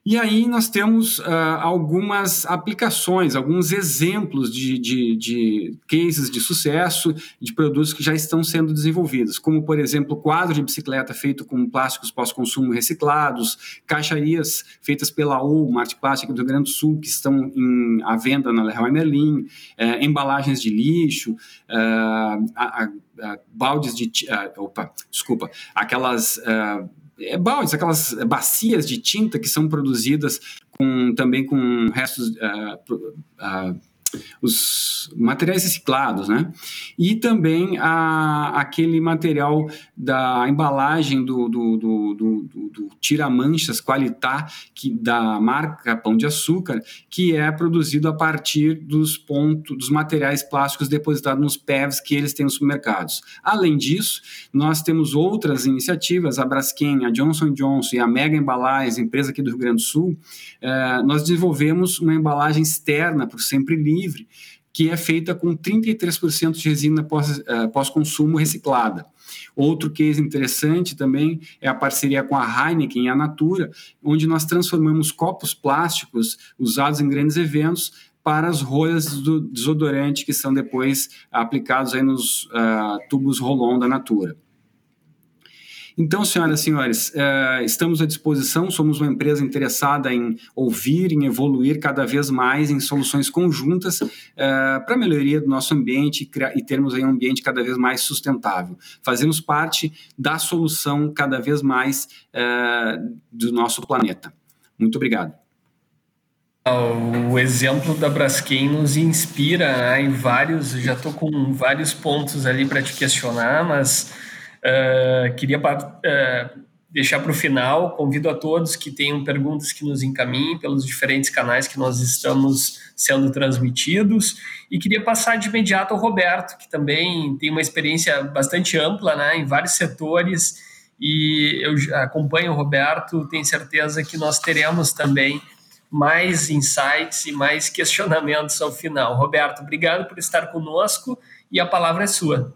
E aí nós temos uh, algumas aplicações, alguns exemplos de, de, de, cases de sucesso de produtos que já estão sendo desenvolvidos, como, por exemplo, quadro de bicicleta feito com plásticos pós-consumo reciclados, caixarias feitas pela U, Marte Plástica do Rio Grande do Sul, que estão em, à venda na Leroy Merlin, eh, embalagens de lixo, uh, a, a, baldes de... Uh, opa, desculpa, aquelas é, baldes, aquelas bacias de tinta que são produzidas com, também com restos uh, uh, os materiais reciclados, né? E também a, aquele material da embalagem do, do, do, do, do tira-manchas Qualitá, que, da marca Pão de Açúcar, que é produzido a partir dos pontos, dos materiais plásticos depositados nos PEVs que eles têm nos supermercados. Além disso, nós temos outras iniciativas, a Braskem, a Johnson Johnson e a Mega Embalagens, empresa aqui do Rio Grande do Sul, eh, nós desenvolvemos uma embalagem externa o Sempre Livre, livre, que é feita com 33% de resina eh, pós-consumo reciclada. Outro case interessante também é a parceria com a Heineken e a Natura, onde nós transformamos copos plásticos usados em grandes eventos para as rolhas do desodorante que são depois aplicados aí nos uh, tubos Rolon da Natura. Então, senhoras e senhores, uh, estamos à disposição, somos uma empresa interessada em ouvir, em evoluir cada vez mais em soluções conjuntas uh, para a melhoria do nosso ambiente e termos um ambiente cada vez mais sustentável. Fazemos parte da solução cada vez mais uh, do nosso planeta. Muito obrigado. O exemplo da Braskem nos inspira né, em vários, já estou com vários pontos ali para te questionar, mas Uh, queria uh, deixar para o final, convido a todos que tenham perguntas que nos encaminhem pelos diferentes canais que nós estamos sendo transmitidos. E queria passar de imediato ao Roberto, que também tem uma experiência bastante ampla né, em vários setores. E eu acompanho o Roberto, tenho certeza que nós teremos também mais insights e mais questionamentos ao final. Roberto, obrigado por estar conosco e a palavra é sua.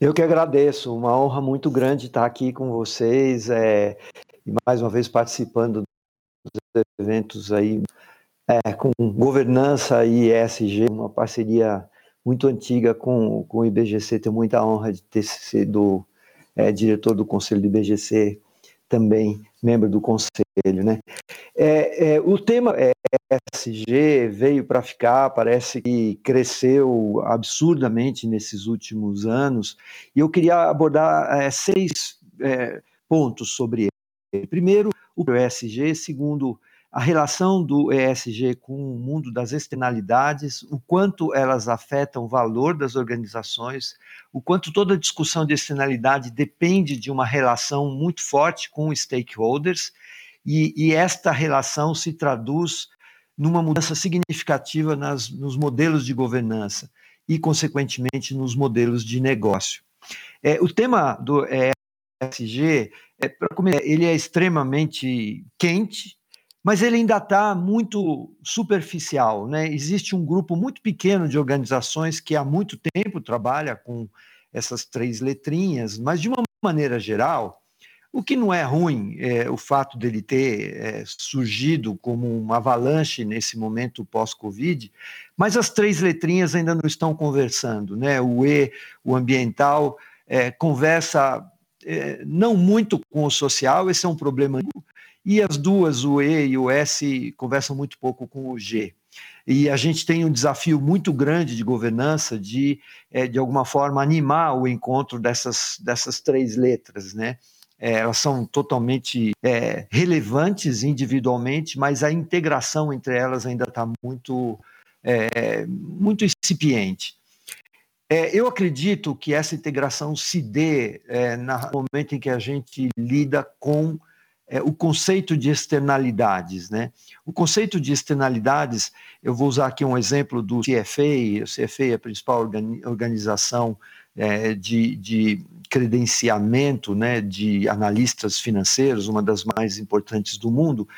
Eu que agradeço, uma honra muito grande estar aqui com vocês é, mais uma vez participando dos eventos aí é, com governança e ESG, uma parceria muito antiga com, com o IBGC. Tenho muita honra de ter sido é, diretor do conselho do IBGC, também membro do conselho. Né? É, é, o tema ESG veio para ficar, parece que cresceu absurdamente nesses últimos anos, e eu queria abordar é, seis é, pontos sobre ele. Primeiro, o ESG, segundo, a relação do ESG com o mundo das externalidades, o quanto elas afetam o valor das organizações, o quanto toda discussão de externalidade depende de uma relação muito forte com stakeholders, e, e esta relação se traduz numa mudança significativa nas, nos modelos de governança e, consequentemente, nos modelos de negócio. É, o tema do ESG, é, ele é extremamente quente, mas ele ainda está muito superficial. Né? Existe um grupo muito pequeno de organizações que há muito tempo trabalha com essas três letrinhas, mas de uma maneira geral, o que não é ruim é o fato dele ter é, surgido como uma avalanche nesse momento pós-Covid, mas as três letrinhas ainda não estão conversando. Né? O E, o ambiental, é, conversa é, não muito com o social, esse é um problema e as duas, o E e o S, conversam muito pouco com o G. E a gente tem um desafio muito grande de governança de, é, de alguma forma, animar o encontro dessas, dessas três letras, né? É, elas são totalmente é, relevantes individualmente, mas a integração entre elas ainda está muito, é, muito incipiente. É, eu acredito que essa integração se dê é, no momento em que a gente lida com é, o conceito de externalidades. Né? O conceito de externalidades, eu vou usar aqui um exemplo do CFA, o CFA é a principal organização é, de, de, credenciamento né, de analistas financeiros, uma das mais importantes do mundo,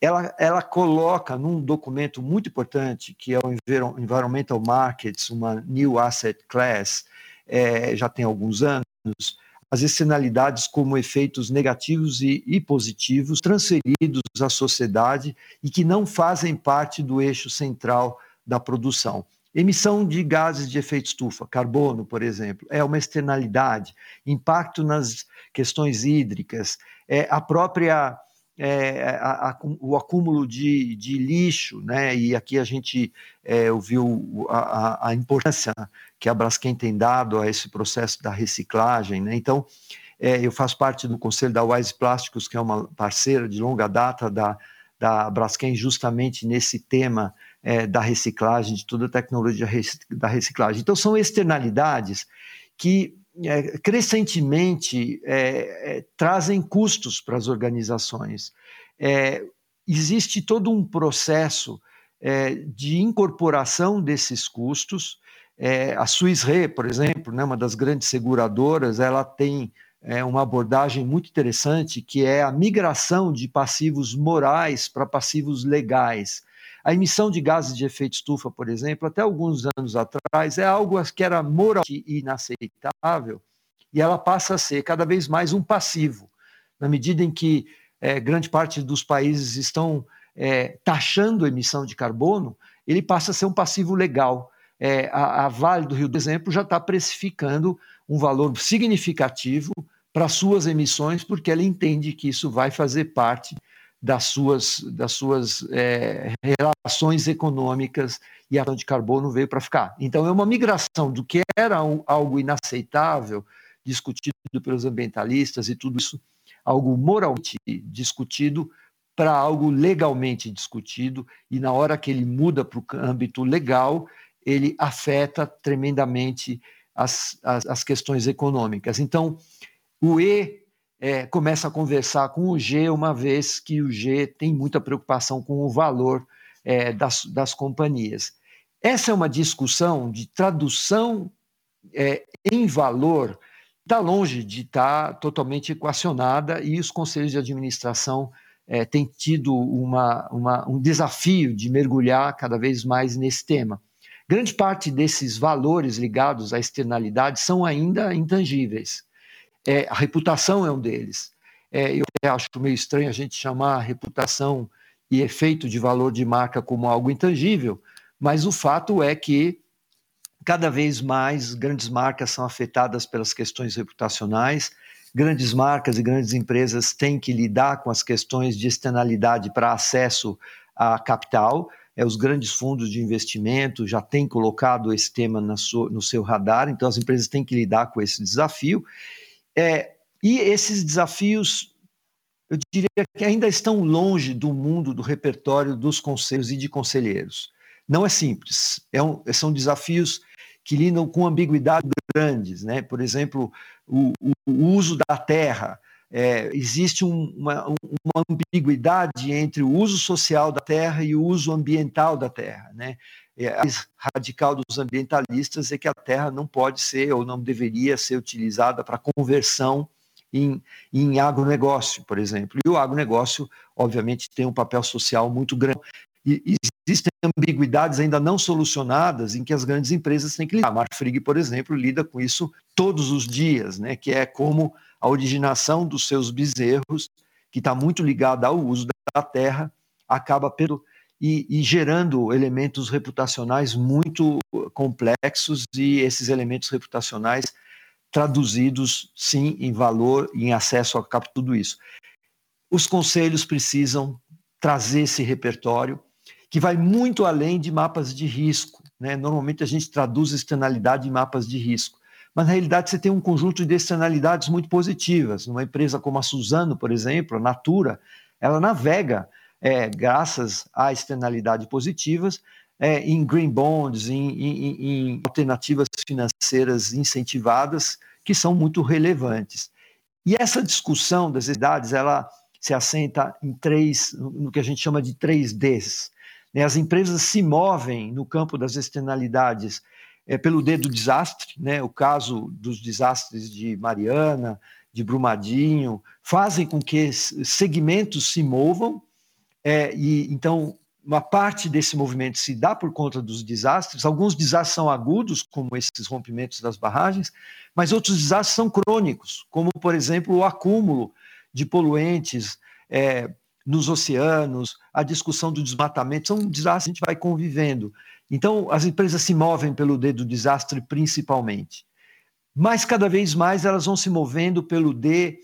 ela, ela coloca num documento muito importante, que é o Environmental Markets, uma New Asset Class, é, já tem alguns anos, as externalidades como efeitos negativos e, e, positivos transferidos à sociedade e que não fazem parte do eixo central da produção. Emissão de gases de efeito estufa, carbono, por exemplo, é uma externalidade. Impacto nas questões hídricas, é a própria é, a, a, o acúmulo de, de, lixo, né? e aqui a gente é, ouviu a, a, importância que a Braskem tem dado a esse processo da reciclagem. Né? Então, é, eu faço parte do conselho da Wise Plásticos, que é uma parceira de longa data da, da Braskem, justamente nesse tema é, da reciclagem, de toda a tecnologia da reciclagem. Então, são externalidades que é, crescentemente é, é, trazem custos para as organizações. É, existe todo um processo de incorporação desses custos. É, a Swiss Re, por exemplo, né, uma das grandes seguradoras, ela tem uma abordagem muito interessante que é a migração de passivos morais para passivos legais. A emissão de gases de efeito estufa, por exemplo, até alguns anos atrás, é algo que era moralmente inaceitável e ela passa a ser cada vez mais um passivo, na medida em que é, grande parte dos países estão é, taxando a emissão de carbono, ele passa a ser um passivo legal. É, a, a Vale do Rio, por exemplo, já está precificando um valor significativo para suas emissões, porque ela entende que isso vai fazer parte das suas, das suas é, relações econômicas e a ação de carbono veio para ficar. Então, é uma migração do que era um, algo inaceitável, discutido pelos ambientalistas e tudo isso, algo moralmente discutido, para algo legalmente discutido, e na hora que ele muda para o âmbito legal, ele afeta tremendamente as, as, as questões econômicas. Então, o E é, começa a conversar com o G, uma vez que o G tem muita preocupação com o valor é, das, das companhias. Essa é uma discussão de tradução é, em valor, está longe de estar tá totalmente equacionada e os conselhos de administração é, têm tido uma, uma, um desafio de mergulhar cada vez mais nesse tema. Grande parte desses valores ligados à externalidade são ainda intangíveis. É, a reputação é um deles. É, eu acho meio estranho a gente chamar a reputação e efeito de valor de marca como algo intangível, mas o fato é que cada vez mais grandes marcas são afetadas pelas questões reputacionais, grandes marcas e grandes empresas têm que lidar com as questões de externalidade para acesso a capital. É, os grandes fundos de investimento já têm colocado esse tema sua, no seu radar, então as empresas têm que lidar com esse desafio. É, e esses desafios, eu diria que ainda estão longe do mundo do repertório dos conselhos e de conselheiros. Não é simples, é um, são desafios que lidam com ambiguidades grandes, né? Por exemplo, o, o uso da terra, é, existe um, uma, uma, ambiguidade entre o uso social da terra e o uso ambiental da terra. Né? É, a radical dos ambientalistas é que a terra não pode ser ou não deveria ser utilizada para conversão em, em agronegócio, por exemplo. E o agronegócio, obviamente, tem um papel social muito grande. E existem ambiguidades ainda não solucionadas em que as grandes empresas têm que lidar. A Marfrig, por exemplo, lida com isso todos os dias, né? que é como a originação dos seus bezerros, que está muito ligada ao uso da terra, acaba pelo, e, e, gerando elementos reputacionais muito complexos e esses elementos reputacionais traduzidos, sim, em valor, em acesso a tudo isso. Os conselhos precisam trazer esse repertório que vai muito além de mapas de risco. Né? Normalmente a gente traduz externalidade em mapas de risco mas na realidade você tem um conjunto de externalidades muito positivas. Numa empresa como a Suzano, por exemplo, a Natura, ela navega, é, graças a externalidades positivas, é, em green bonds, em, em, em, alternativas financeiras incentivadas, que são muito relevantes. E essa discussão das idades, ela se assenta em três, no que a gente chama de três Ds. Né? As empresas se movem no campo das externalidades é, pelo D do desastre, né? o caso dos desastres de Mariana, de Brumadinho, fazem com que segmentos se movam, é, e então uma parte desse movimento se dá por conta dos desastres. Alguns desastres são agudos, como esses rompimentos das barragens, mas outros desastres são crônicos, como, por exemplo, o acúmulo de poluentes é, nos oceanos, a discussão do desmatamento. São desastres que a gente vai convivendo. Então, as empresas se movem pelo D do desastre principalmente. Mas cada vez mais elas vão se movendo pelo D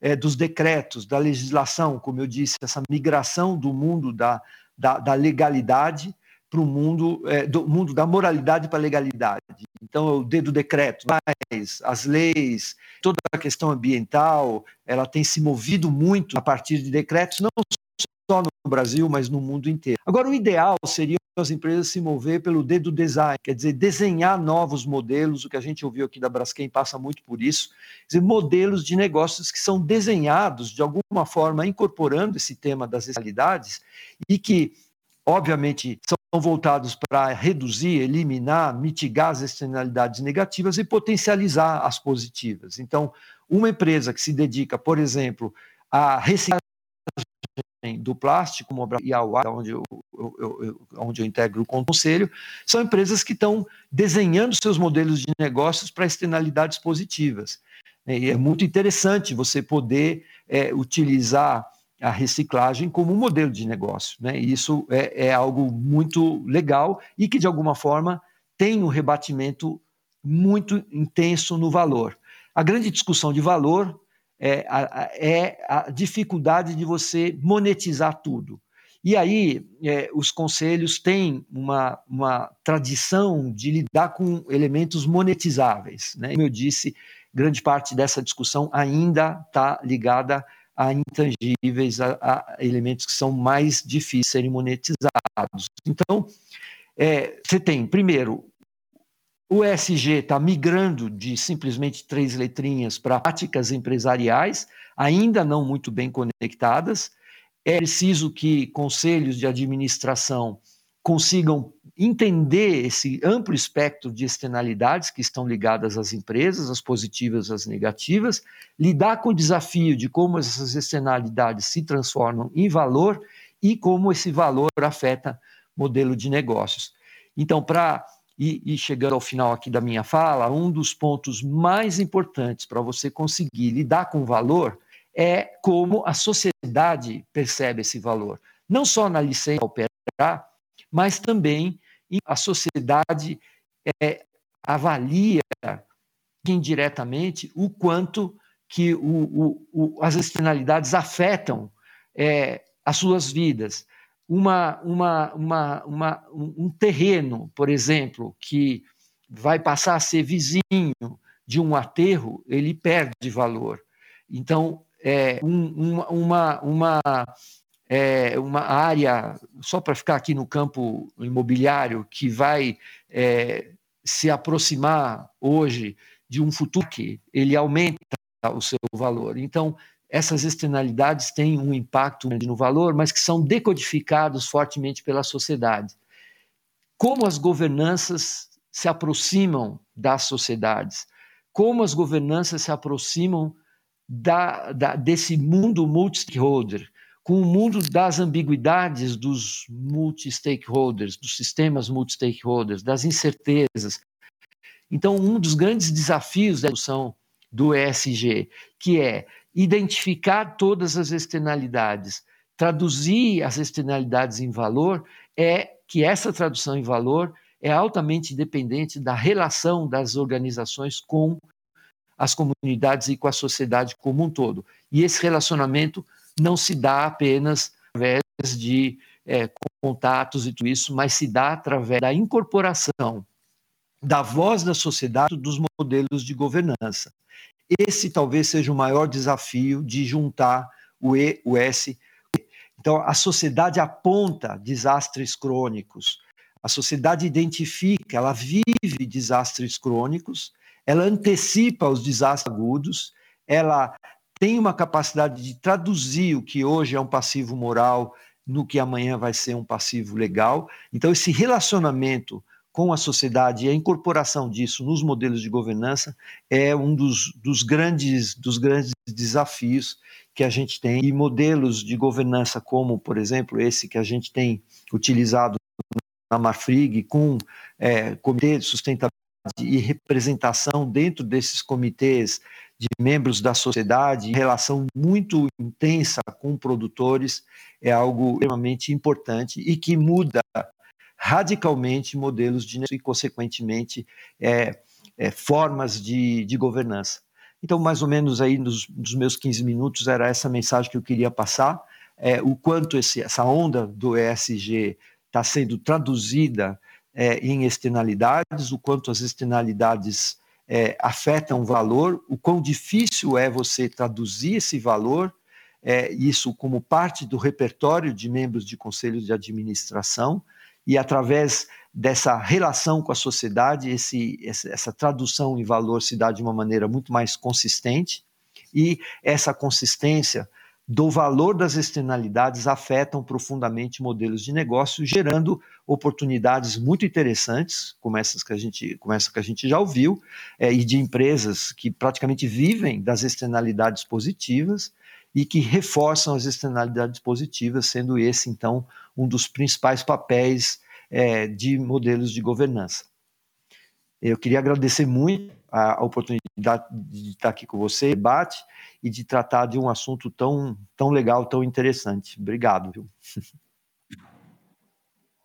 é, dos decretos, da legislação, como eu disse, essa migração do mundo da, da, da legalidade para o mundo, é, do mundo da moralidade para a legalidade. Então, é o D do decreto, mas as leis, toda a questão ambiental, ela tem se movido muito a partir de decretos, não só no Brasil, mas no mundo inteiro. Agora, o ideal seria as empresas se mover pelo dedo design, quer dizer, desenhar novos modelos, o que a gente ouviu aqui da Braskem passa muito por isso, dizer, modelos de negócios que são desenhados de alguma forma incorporando esse tema das realidades e que, obviamente, são voltados para reduzir, eliminar, mitigar as externalidades negativas e potencializar as positivas. Então, uma empresa que se dedica, por exemplo, a reciclar do plástico e a UA, onde eu, eu, eu, onde eu integro o conselho, são empresas que estão desenhando seus modelos de negócios para externalidades positivas. E é muito interessante você poder é, utilizar a reciclagem como um modelo de negócio. Né? E isso é, é algo muito legal e que, de alguma forma, tem um rebatimento muito intenso no valor. A grande discussão de valor é a, é a dificuldade de você monetizar tudo. E aí, é, os conselhos têm uma, uma tradição de lidar com elementos monetizáveis. Né? Como eu disse, grande parte dessa discussão ainda está ligada a intangíveis, a, a, elementos que são mais difíceis de serem monetizados. Então, é, você tem, primeiro, o ESG está migrando de simplesmente três letrinhas para práticas empresariais, ainda não muito bem conectadas. É preciso que conselhos de administração consigam entender esse amplo espectro de externalidades que estão ligadas às empresas, as positivas, as negativas, lidar com o desafio de como essas externalidades se transformam em valor e como esse valor afeta modelo de negócios. Então, para E, e, chegando ao final aqui da minha fala, um dos pontos mais importantes para você conseguir lidar com valor é como a sociedade percebe esse valor. Não só na licença operar, mas também a sociedade é, avalia indiretamente o quanto que o, o, o, as externalidades afetam é, as suas vidas. Uma, uma, uma, uma, um terreno, por exemplo, que vai passar a ser vizinho de um aterro, ele perde valor. Então, é, um, uma, uma, é, uma área, só para ficar aqui no campo imobiliário, que vai é, se aproximar hoje de um futuro que ele aumenta o seu valor. Então, essas externalidades têm um impacto no valor, mas que são decodificados fortemente pela sociedade. Como as governanças se aproximam das sociedades, como as governanças se aproximam da, da, desse mundo multi-stakeholder, com o mundo das ambiguidades dos multi-stakeholders, dos sistemas multi-stakeholders, das incertezas. Então, um dos grandes desafios da discussão do ESG, que é identificar todas as externalidades, traduzir as externalidades em valor, é que essa tradução em valor é altamente dependente da relação das organizações com as comunidades e com a sociedade como um todo. E esse relacionamento não se dá apenas através de é, contatos e tudo isso, mas se dá através da incorporação da voz da sociedade dos modelos de governança. Esse talvez seja o maior desafio de juntar o E, o S. Então, a sociedade aponta desastres crônicos, a sociedade identifica, ela vive desastres crônicos, ela antecipa os desastres agudos, ela tem uma capacidade de traduzir o que hoje é um passivo moral no que amanhã vai ser um passivo legal. Então, esse relacionamento com a sociedade e a incorporação disso nos modelos de governança é um dos, dos, grandes, dos grandes desafios que a gente tem. E modelos de governança, como, por exemplo, esse que a gente tem utilizado na Marfrig, com é, Comitê de Sustentabilidade e representação dentro desses comitês de membros da sociedade, relação muito intensa com produtores, é algo extremamente importante e que muda radicalmente modelos de e, consequentemente, é, é, formas de, de, governança. Então, mais ou menos aí nos, nos, meus 15 minutos era essa mensagem que eu queria passar, é, o quanto esse, essa onda do ESG está sendo traduzida é, em externalidades, o quanto as externalidades é, afetam o valor, o quão difícil é você traduzir esse valor, é, isso como parte do repertório de membros de conselhos de administração, e através dessa relação com a sociedade, esse, essa tradução em valor se dá de uma maneira muito mais consistente, e essa consistência do valor das externalidades afetam profundamente modelos de negócio, gerando oportunidades muito interessantes, como essas que a gente, como essa que a gente já ouviu, é, e de empresas que praticamente vivem das externalidades positivas e que reforçam as externalidades positivas, sendo esse, então, um dos principais papéis é, de modelos de governança. Eu queria agradecer muito a oportunidade de estar aqui com você, debate, e de tratar de um assunto tão, tão legal, tão interessante. Obrigado. Viu?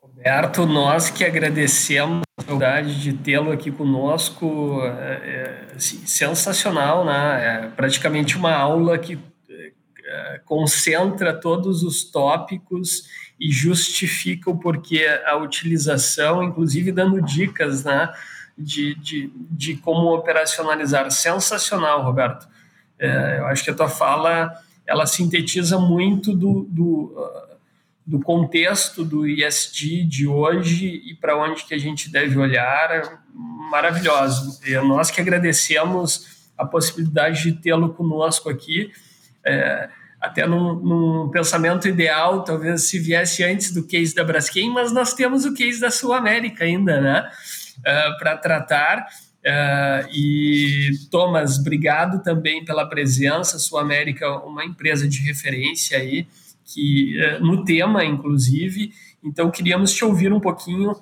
Roberto, nós que agradecemos a oportunidade de tê-lo aqui conosco, é, é, assim, sensacional, né? É praticamente uma aula que concentra todos os tópicos e justifica o porquê a utilização, inclusive dando dicas, né? De, de, de como operacionalizar. Sensacional, Roberto. É, eu acho que a tua fala ela sintetiza muito do, do, do contexto do ISD de hoje e para onde que a gente deve olhar. Maravilhoso. E nós que agradecemos a possibilidade de tê-lo conosco aqui. É, até num, num, pensamento ideal, talvez se viesse antes do case da Braskem, mas nós temos o case da Sul América ainda, né? Uh, para tratar. Uh, e Thomas, obrigado também pela presença. Sul América, uma empresa de referência aí, que no tema, inclusive. Então, queríamos te ouvir um pouquinho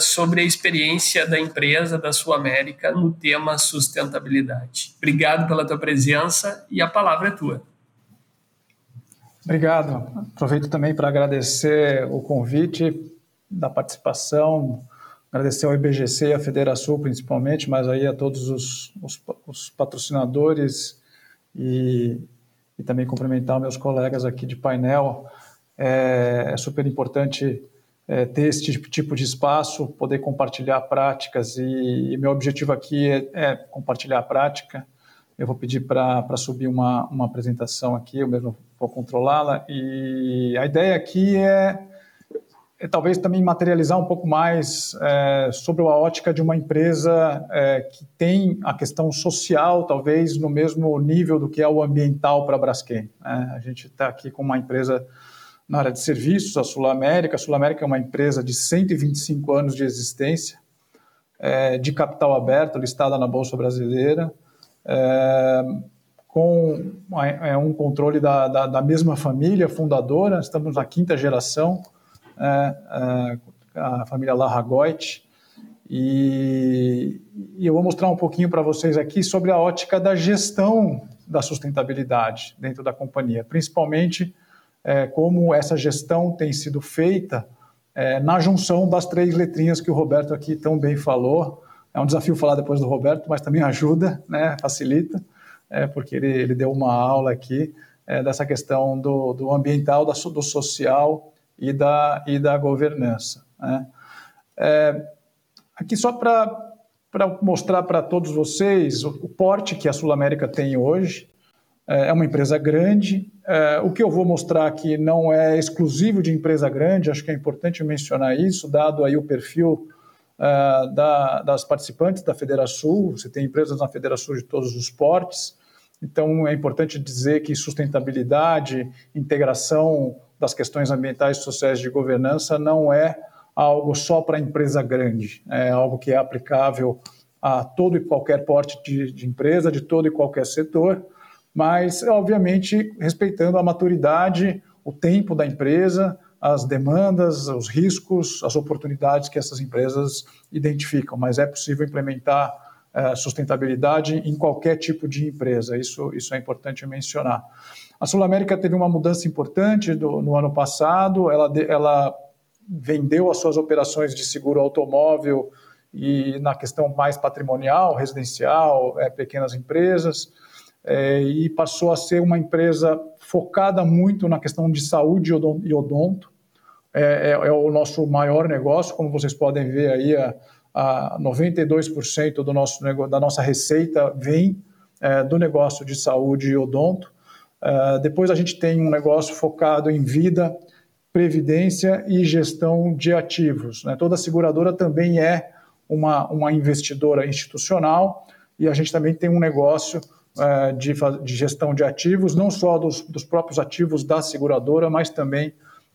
sobre a experiência da empresa da Sul América no tema sustentabilidade. Obrigado pela tua presença e a palavra é tua. Obrigado. Aproveito também para agradecer o convite da participação, agradecer ao IBGC e à Federação principalmente, mas aí a todos os, os, os patrocinadores e, e, também cumprimentar meus colegas aqui de painel. É, é super importante é, ter tipo, tipo de espaço, poder compartilhar práticas e, e meu objetivo aqui é, é compartilhar a prática. Eu vou pedir para subir uma, uma apresentação aqui, eu mesmo vou controlá-la. E a ideia aqui é, é, talvez também materializar um pouco mais é, sobre a ótica de uma empresa é, que tem a questão social, talvez no mesmo nível do que é o ambiental para a Braskem. Né? A gente está aqui com uma empresa na área de serviços, a Sul América. A Sul América é uma empresa de 125 anos de existência, é, de capital aberto, listada na Bolsa Brasileira é, com é, um controle da, da, da, mesma família fundadora, estamos na quinta geração, é, é, a família Larragoit, e, e, eu vou mostrar um pouquinho para vocês aqui sobre a ótica da gestão da sustentabilidade dentro da companhia, principalmente é, como essa gestão tem sido feita é, na junção das três letrinhas que o Roberto aqui tão bem falou, é um desafio falar depois do Roberto, mas também ajuda, né, facilita, é, porque ele, ele deu uma aula aqui é, dessa questão do, do ambiental, da, do social e da, e da governança. Né. É, aqui só para mostrar para todos vocês o, o, porte que a Sul América tem hoje. É, é uma empresa grande. É, o que eu vou mostrar aqui não é exclusivo de empresa grande, acho que é importante mencionar isso, dado aí o perfil uh, da, das participantes da Federação. Você tem empresas na Federação de todos os portes. Então, é importante dizer que sustentabilidade, integração das questões ambientais, sociais de governança não é algo só para empresa grande, é algo que é aplicável a todo e qualquer porte de, de empresa, de todo e qualquer setor, mas, obviamente, respeitando a maturidade, o tempo da empresa, as demandas, os riscos, as oportunidades que essas empresas identificam, mas é possível implementar uh, sustentabilidade em qualquer tipo de empresa, isso, isso é importante mencionar. A Sul América teve uma mudança importante do, no ano passado, ela, ela vendeu as suas operações de seguro automóvel e na questão mais patrimonial, residencial, é, pequenas empresas, é, e passou a ser uma empresa focada muito na questão de saúde e odonto, é, é, é, o nosso maior negócio, como vocês podem ver aí, a, a 92% do nosso, da nossa receita vem é, do negócio de saúde e odonto. É, depois a gente tem um negócio focado em vida, previdência e gestão de ativos. Né? Toda seguradora também é uma, uma investidora institucional e a gente também tem um negócio é, de, de, gestão de ativos, não só dos, dos próprios ativos da seguradora, mas também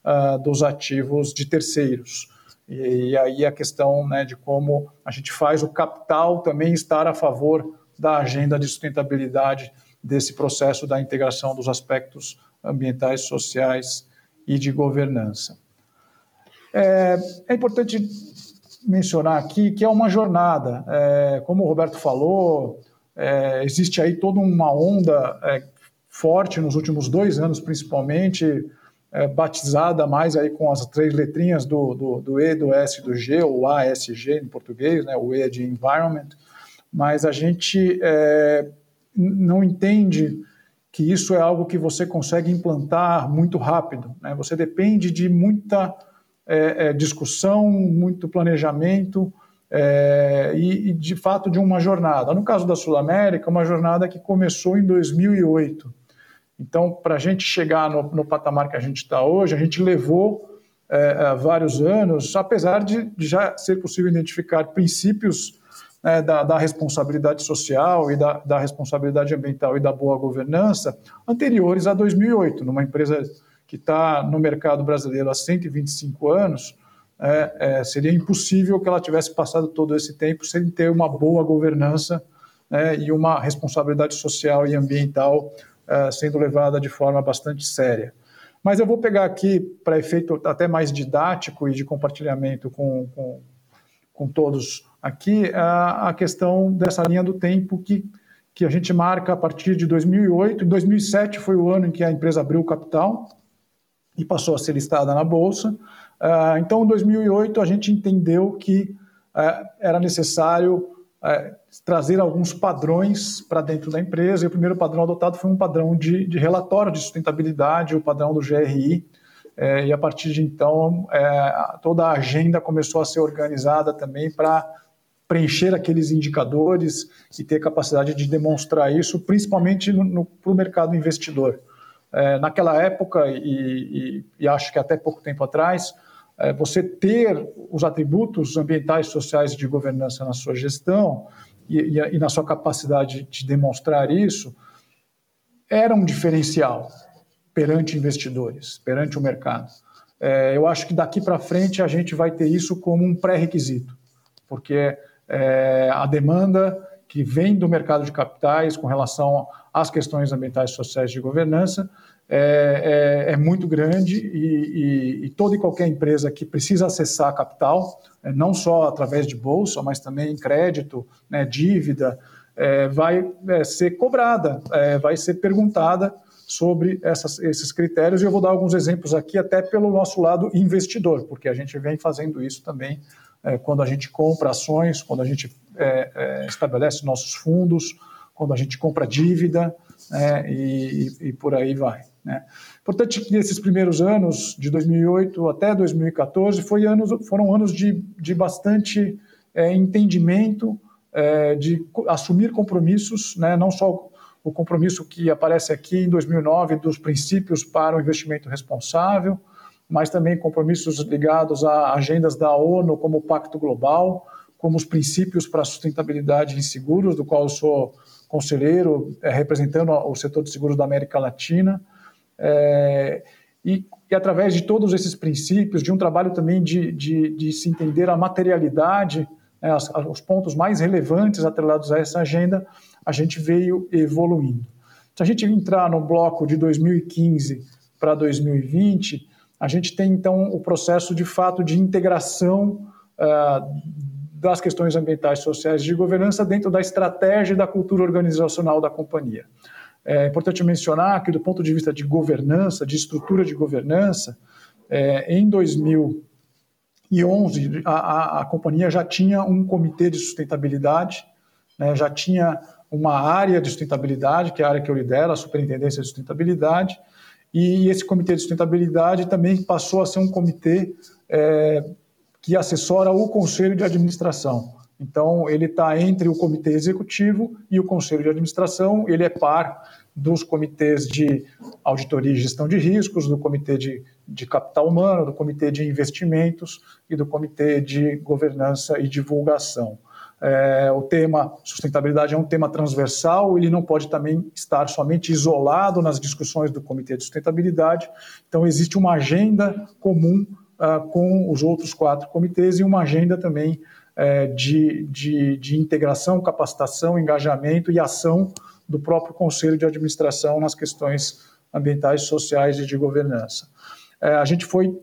uh, dos ativos de terceiros. E, e aí a questão né, de como a gente faz o capital também estar a favor da agenda de sustentabilidade desse processo da integração dos aspectos ambientais, sociais e de governança. É, é importante mencionar aqui que é uma jornada. É, como o Roberto falou, é, existe aí toda uma onda é, forte nos últimos dois anos, principalmente, é, batizada mais aí com as três letrinhas do, do, do, E, do S e do G, ou ASG em português, né? o E é de Environment, mas a gente é, não entende que isso é algo que você consegue implantar muito rápido. Né? Você depende de muita é, é discussão, muito planejamento é, e, e, de fato, de uma jornada. No caso da Sul América, uma jornada que começou em 2008 então, para a gente chegar no, no, patamar que a gente está hoje, a gente levou é, vários anos, apesar de, de, já ser possível identificar princípios é, da, da, responsabilidade social e da, da, responsabilidade ambiental e da boa governança anteriores a 2008. Numa empresa que está no mercado brasileiro há 125 anos, é, é, seria impossível que ela tivesse passado todo esse tempo sem ter uma boa governança né, e uma responsabilidade social e ambiental uh, sendo levada de forma bastante séria. Mas eu vou pegar aqui, para efeito até mais didático e de compartilhamento com, com, com todos aqui, a, a questão dessa linha do tempo que, que a gente marca a partir de 2008. Em 2007 foi o ano em que a empresa abriu o capital e passou a ser listada na Bolsa. Uh, então, em 2008, a gente entendeu que uh, era necessário é, trazer alguns padrões para dentro da empresa. E o primeiro padrão adotado foi um padrão de, de relatório de sustentabilidade, o padrão do GRI. É, e a partir de então, é, toda a agenda começou a ser organizada também para preencher aqueles indicadores e ter capacidade de demonstrar isso, principalmente para o mercado investidor. É, naquela época, e, e, e acho que até pouco tempo atrás, você ter os atributos ambientais, sociais e de governança na sua gestão e, e, e na sua capacidade de demonstrar isso era um diferencial perante investidores, perante o mercado. É, eu acho que daqui para frente a gente vai ter isso como um pré-requisito, porque é, a demanda que vem do mercado de capitais com relação às questões ambientais, sociais e de governança é, é, é muito grande e, e, e, toda e qualquer empresa que precisa acessar capital, é, não só através de bolsa, mas também crédito, né, dívida, é, vai é, ser cobrada, é, vai ser perguntada sobre essas, esses critérios. E eu vou dar alguns exemplos aqui, até pelo nosso lado investidor, porque a gente vem fazendo isso também quando a gente compra ações, quando a gente estabelece nossos fundos, quando a gente compra dívida né, e, e, por aí vai. Né? Importante que nesses primeiros anos, de 2008 até 2014, foi anos, foram anos de, de bastante é, entendimento, é, de assumir compromissos, né? não só o compromisso que aparece aqui em 2009 dos princípios para o investimento responsável, mas também compromissos ligados a agendas da ONU, como o Pacto Global, como os princípios para a sustentabilidade em seguros, do qual eu sou conselheiro, é, representando o setor de seguros da América Latina. É, e, e, através de todos esses princípios, de um trabalho também de, de, de se entender a materialidade, né, as, os pontos mais relevantes atrelados a essa agenda, a gente veio evoluindo. Se a gente entrar no bloco de 2015 para 2020, a gente tem então o processo de fato de integração uh, das questões ambientais, sociais e de governança dentro da estratégia e da cultura organizacional da companhia. É importante mencionar que, do ponto de vista de governança, de estrutura de governança, é, em 2011, a, a, a, companhia já tinha um comitê de sustentabilidade, né, já tinha uma área de sustentabilidade, que é a área que eu lidero, a Superintendência de Sustentabilidade, e esse comitê de sustentabilidade também passou a ser um comitê é, que assessora o conselho de administração. Então, ele está entre o comitê executivo e o conselho de administração, ele é par dos comitês de auditoria e gestão de riscos, do comitê de, de capital humano, do comitê de investimentos e do comitê de governança e divulgação. É, o tema sustentabilidade é um tema transversal, ele não pode também estar somente isolado nas discussões do Comitê de Sustentabilidade, então existe uma agenda comum uh, com os outros quatro comitês e uma agenda também uh, de, de, de integração, capacitação, engajamento e ação do próprio Conselho de Administração nas questões ambientais, sociais e de governança. É, a gente foi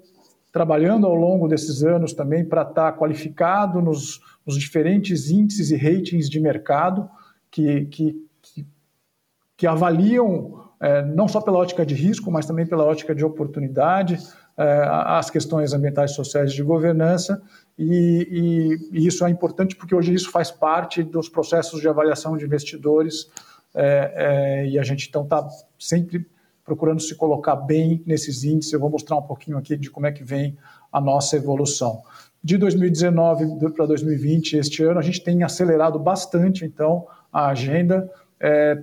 trabalhando ao longo desses anos também para estar qualificado nos, nos, diferentes índices e ratings de mercado que, que, que, que avaliam, é, não só pela ótica de risco, mas também pela ótica de oportunidade, é, as questões ambientais, sociais e de governança, e, e, e isso é importante porque hoje isso faz parte dos processos de avaliação de investidores é, é, e a gente então está sempre procurando se colocar bem nesses índices. Eu vou mostrar um pouquinho aqui de como é que vem a nossa evolução. De 2019 para 2020, este ano, a gente tem acelerado bastante, então, a agenda. É,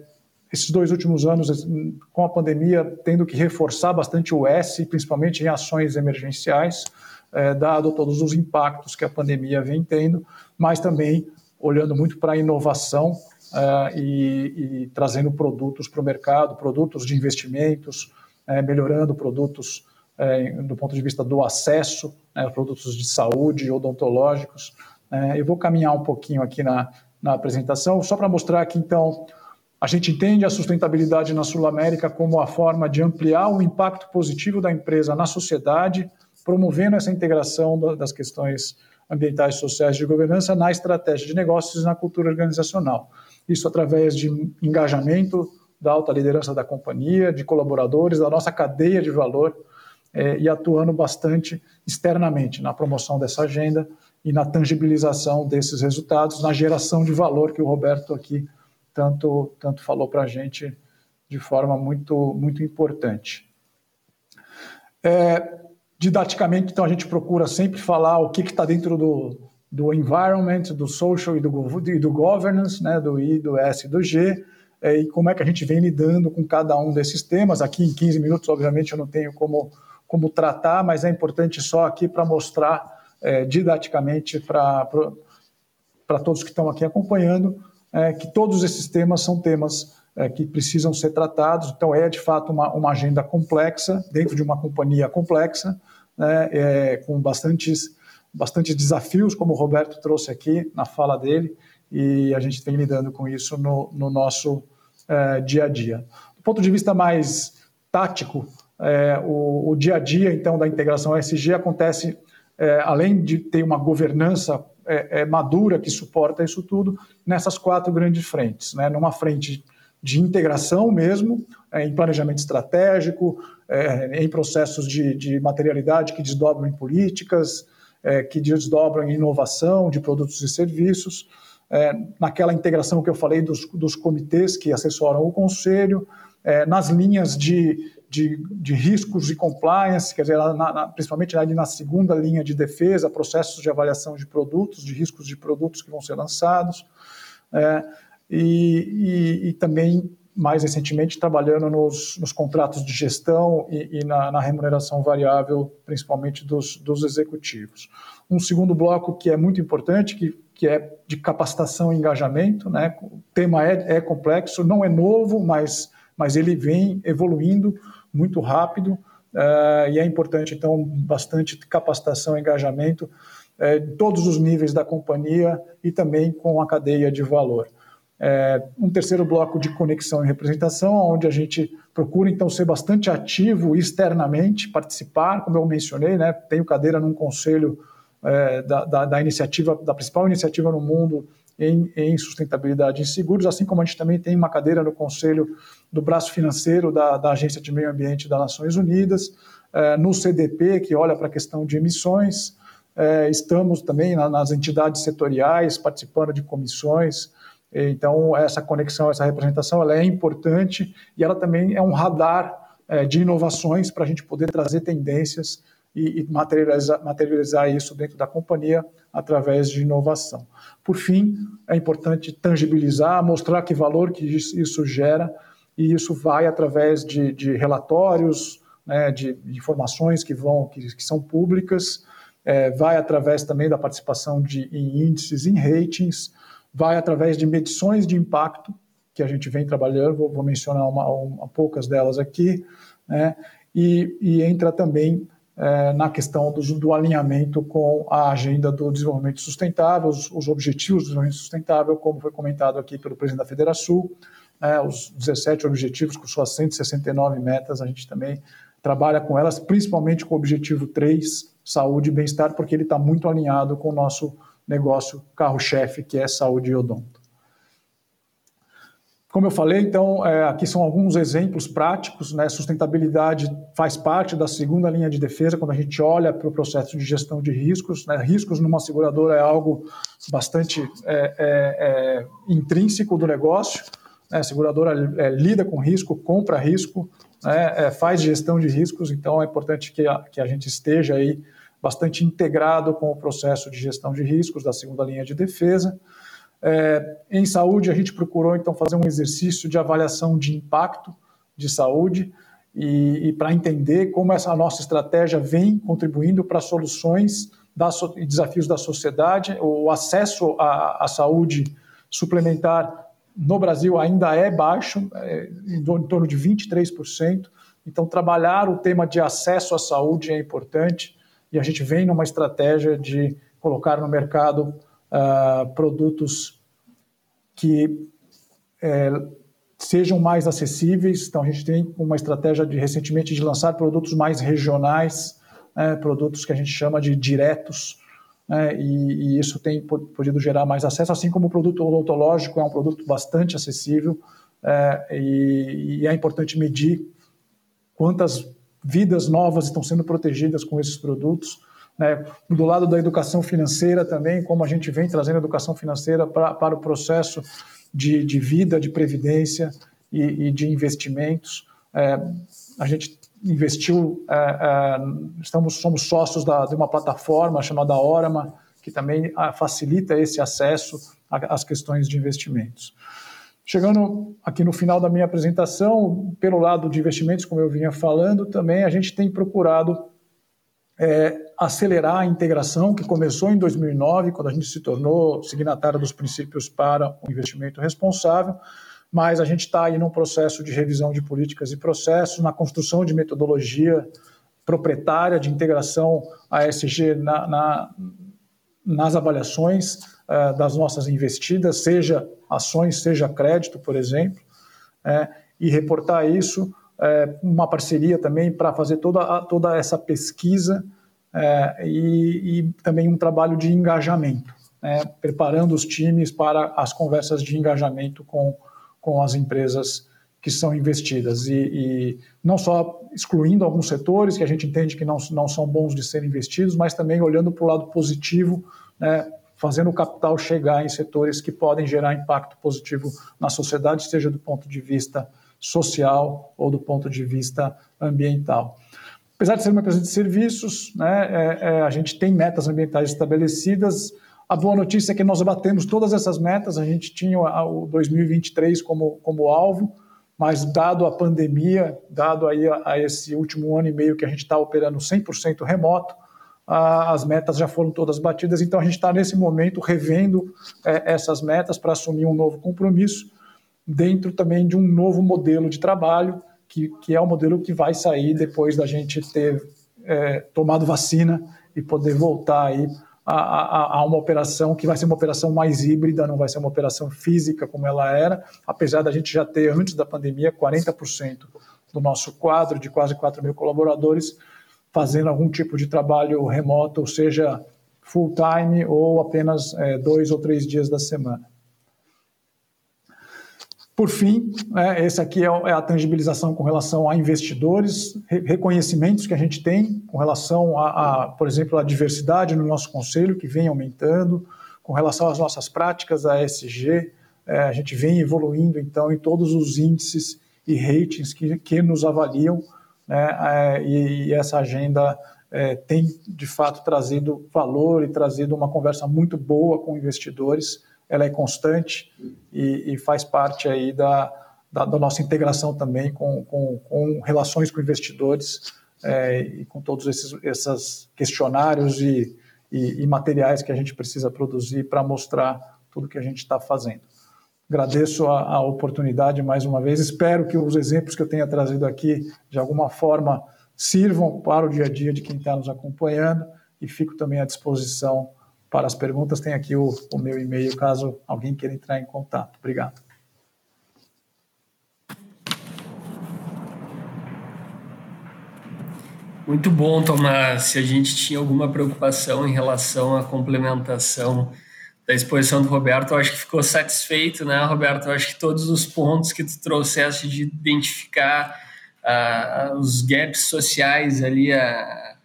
esses dois últimos anos, com a pandemia, tendo que reforçar bastante o S, principalmente em ações emergenciais, é, dado todos os impactos que a pandemia vem tendo, mas também olhando muito para a inovação uh, e, e, trazendo produtos para o mercado, produtos de investimentos, uh, melhorando produtos uh, do ponto de vista do acesso, né, produtos de saúde, odontológicos. eu vou caminhar um pouquinho aqui na, na apresentação, só para mostrar que, então, A gente entende a sustentabilidade na Sul América como a forma de ampliar o impacto positivo da empresa na sociedade, promovendo essa integração das questões ambientais, sociais de governança na estratégia de negócios e na cultura organizacional. Isso através de engajamento da alta liderança da companhia, de colaboradores, da nossa cadeia de valor é, e atuando bastante externamente na promoção dessa agenda e na tangibilização desses resultados, na geração de valor que o Roberto aqui tanto, tanto falou para a gente de forma muito, muito importante. É, didaticamente, então, a gente procura sempre falar o que está dentro do, do environment, do social e do, e do governance, né, do I, do S e do G, é, e como é que a gente vem lidando com cada um desses temas. Aqui em 15 minutos, obviamente, eu não tenho como, como tratar, mas é importante só aqui para mostrar é, didaticamente para todos que estão aqui acompanhando é, que todos esses temas são temas é, que precisam ser tratados. Então, é de fato uma, uma agenda complexa, dentro de uma companhia complexa, né, é, com bastantes, bastantes desafios, como o Roberto trouxe aqui na fala dele, e a gente vem lidando com isso no, no nosso é, dia a dia. Do ponto de vista mais tático, é, o, o, dia a dia então da integração ESG acontece é, além de ter uma governança madura que suporta isso tudo, nessas quatro grandes frentes. Né? Numa frente de integração mesmo, em planejamento estratégico, em processos de, de, materialidade que desdobram em políticas, que desdobram em inovação de produtos e serviços, é, naquela integração que eu falei dos, dos comitês que assessoram o conselho, é, nas linhas de, de, de, riscos de compliance, quer dizer, na, na, principalmente ali na segunda linha de defesa, processos de avaliação de produtos, de riscos de produtos que vão ser lançados, é, e, e, e, também, mais recentemente, trabalhando nos, nos contratos de gestão e, e na, na, remuneração variável, principalmente dos, dos executivos. Um segundo bloco que é muito importante, que que é de capacitação e engajamento. Né? O tema é, é complexo, não é novo, mas, mas ele vem evoluindo muito rápido uh, e é importante, então, bastante capacitação e engajamento uh, em todos os níveis da companhia e também com a cadeia de valor. Uh, um terceiro bloco de conexão e representação, onde a gente procura, então, ser bastante ativo externamente, participar, como eu mencionei, né? tenho cadeira num conselho é, da, da, da, iniciativa, da principal iniciativa no mundo em, em, sustentabilidade em seguros, assim como a gente também tem uma cadeira no conselho do braço financeiro da, da Agência de Meio Ambiente das Nações Unidas, é, no CDP, que olha para a questão de emissões, é, estamos também na, nas entidades setoriais, participando de comissões, então essa conexão, essa representação, ela é importante e ela também é um radar é, de inovações para a gente poder trazer tendências e, e materializar, materializar isso dentro da companhia através de inovação. Por fim, é importante tangibilizar, mostrar que valor que isso gera, e isso vai através de, de relatórios, né, de, informações que vão que, que são públicas, é, vai através também da participação de, em índices, em ratings, vai através de medições de impacto que a gente vem trabalhando, vou, vou mencionar uma, uma, poucas delas aqui, né, e, e entra também é, na questão do, do, alinhamento com a agenda do desenvolvimento sustentável, os, os, objetivos do desenvolvimento sustentável, como foi comentado aqui pelo presidente da Federação, é, os 17 objetivos com suas 169 metas, a gente também trabalha com elas, principalmente com o objetivo 3, saúde e bem-estar, porque ele está muito alinhado com o nosso negócio carro-chefe, que é saúde e odonto. Como eu falei, então, é, aqui são alguns exemplos práticos. Né? Sustentabilidade faz parte da segunda linha de defesa quando a gente olha para o processo de gestão de riscos. Né? Riscos numa seguradora é algo bastante é, é, é intrínseco do negócio. Né? A seguradora é, lida com risco, compra risco, né? É, faz gestão de riscos, então é importante que a, que a gente esteja aí bastante integrado com o processo de gestão de riscos da segunda linha de defesa. É, em saúde, a gente procurou então fazer um exercício de avaliação de impacto de saúde e, e para entender como essa nossa estratégia vem contribuindo para soluções e desafios da sociedade. O acesso à, saúde suplementar no Brasil ainda é baixo, é, em torno de 23%. Então, trabalhar o tema de acesso à saúde é importante e a gente vem numa estratégia de colocar no mercado uh, produtos que é, sejam mais acessíveis. Então, a gente tem uma estratégia de recentemente de lançar produtos mais regionais, né, produtos que a gente chama de diretos, né, e, e, isso tem podido gerar mais acesso, assim como o produto odontológico é um produto bastante acessível, é, e, e é importante medir quantas vidas novas estão sendo protegidas com esses produtos. Né? Do lado da educação financeira também, como a gente vem trazendo educação financeira pra, para o processo de, de vida, de previdência e, e de investimentos. É, a gente investiu, é, é, estamos, somos sócios da, de uma plataforma chamada Orama, que também ah, facilita esse acesso às questões de investimentos. Chegando aqui no final da minha apresentação, pelo lado de investimentos, como eu vinha falando, também a gente tem procurado é, acelerar a integração que começou em 2009, quando a gente se tornou signatário dos princípios para o investimento responsável, mas a gente está aí num processo de revisão de políticas e processos, na construção de metodologia proprietária de integração ASG na, na, nas avaliações uh, das nossas investidas, seja ações, seja crédito, por exemplo, é, e reportar isso, é, uma parceria também para fazer toda, toda essa pesquisa é, e, e, também um trabalho de engajamento, né, preparando os times para as conversas de engajamento com, com as empresas que são investidas. E, e, não só excluindo alguns setores que a gente entende que não, não são bons de serem investidos, mas também olhando para o lado positivo, né, fazendo o capital chegar em setores que podem gerar impacto positivo na sociedade, seja do ponto de vista social ou do ponto de vista ambiental. Apesar de ser uma empresa de serviços, né, é, é, a gente tem metas ambientais estabelecidas. A boa notícia é que nós batemos todas essas metas. A gente tinha o 2023 como, como alvo, mas dado a pandemia, dado aí a, a esse último ano e meio que a gente está operando 100% remoto, as metas já foram todas batidas, então a gente está nesse momento revendo é, essas metas para assumir um novo compromisso, dentro também de um novo modelo de trabalho, que, que é o modelo que vai sair depois da gente ter é, tomado vacina e poder voltar aí a, a, a, uma operação que vai ser uma operação mais híbrida, não vai ser uma operação física como ela era, apesar da gente já ter, antes da pandemia, 40% do nosso quadro de quase 4 mil colaboradores fazendo algum tipo de trabalho remoto, ou seja, full time ou apenas é, dois ou três dias da semana. Por fim, é, esse aqui é, é a tangibilização com relação a investidores, reconhecimentos que a gente tem com relação a, a, por exemplo, a diversidade no nosso conselho, que vem aumentando, com relação às nossas práticas, a ESG, é, a gente vem evoluindo, então, em todos os índices e ratings que, que nos avaliam né, é, e, e, essa agenda é, tem, de fato, trazido valor e trazido uma conversa muito boa com investidores, ela é constante e, e faz parte aí da, da, da, nossa integração também com, com, com relações com investidores é, e com todos esses, esses questionários e, e, e materiais que a gente precisa produzir para mostrar tudo que a gente está fazendo. Agradeço a, a, oportunidade mais uma vez. Espero que os exemplos que eu tenha trazido aqui, de alguma forma, sirvam para o dia a dia de quem está nos acompanhando e fico também à disposição para as perguntas. Tem aqui o, o meu e-mail, caso alguém queira entrar em contato. Obrigado. Muito bom, Tomás. Se a gente tinha alguma preocupação em relação à complementação da exposição do Roberto, eu acho que ficou satisfeito, né, Roberto? Eu acho que todos os pontos que tu trouxeste de identificar uh, os gaps sociais ali, a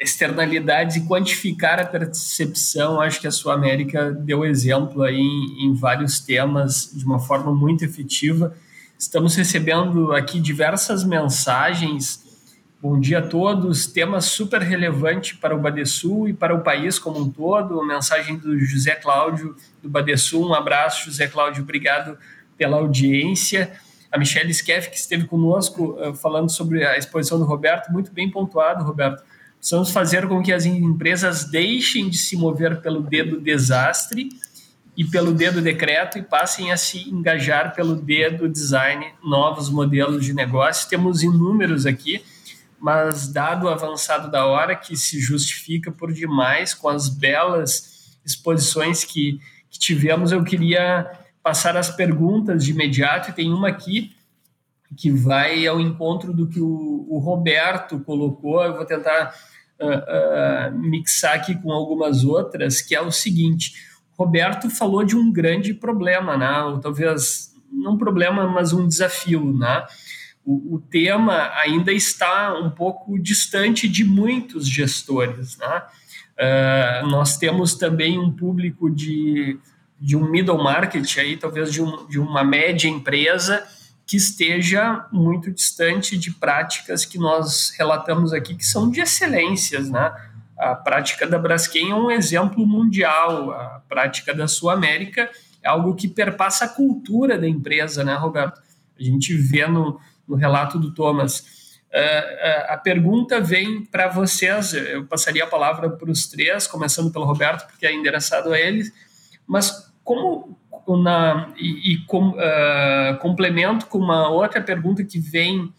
externalidades e quantificar a percepção, acho que a Sua América deu exemplo aí em, em vários temas de uma forma muito efetiva. Estamos recebendo aqui diversas mensagens Bom dia a todos. Tema super relevante para o Badesul e para o país como um todo. Mensagem do José Cláudio do Badesul. Um abraço, José Cláudio. Obrigado pela audiência. A Michelle Skeff, que esteve conosco uh, falando sobre a exposição do Roberto, muito bem pontuado, Roberto. Precisamos fazer com que as empresas deixem de se mover pelo dedo desastre e pelo dedo decreto e passem a se engajar pelo dedo design, novos modelos de negócio. Temos inúmeros aqui mas dado o avançado da hora, que se justifica por demais com as belas exposições que, que tivemos, eu queria passar as perguntas de imediato, e tem uma aqui que vai ao encontro do que o, o Roberto colocou. Eu vou tentar uh, uh, mixar aqui com algumas outras, que é o seguinte: Roberto falou de um grande problema, né? ou talvez não um problema, mas um desafio. Né? O, o tema ainda está um pouco distante de muitos gestores. Né? Uh, nós temos também um público de, de um middle market, aí, talvez de, um, de uma média empresa, que esteja muito distante de práticas que nós relatamos aqui, que são de excelências, né? A prática da Braskem é um exemplo mundial, a prática da Sul América é algo que perpassa a cultura da empresa, né, Roberto? A gente vê no, no relato do Thomas. Uh, uh, a pergunta vem para vocês, eu passaria a palavra para os três, começando pelo Roberto, porque é endereçado a ele, mas como na, e, e com, uh, complemento com uma outra pergunta que vem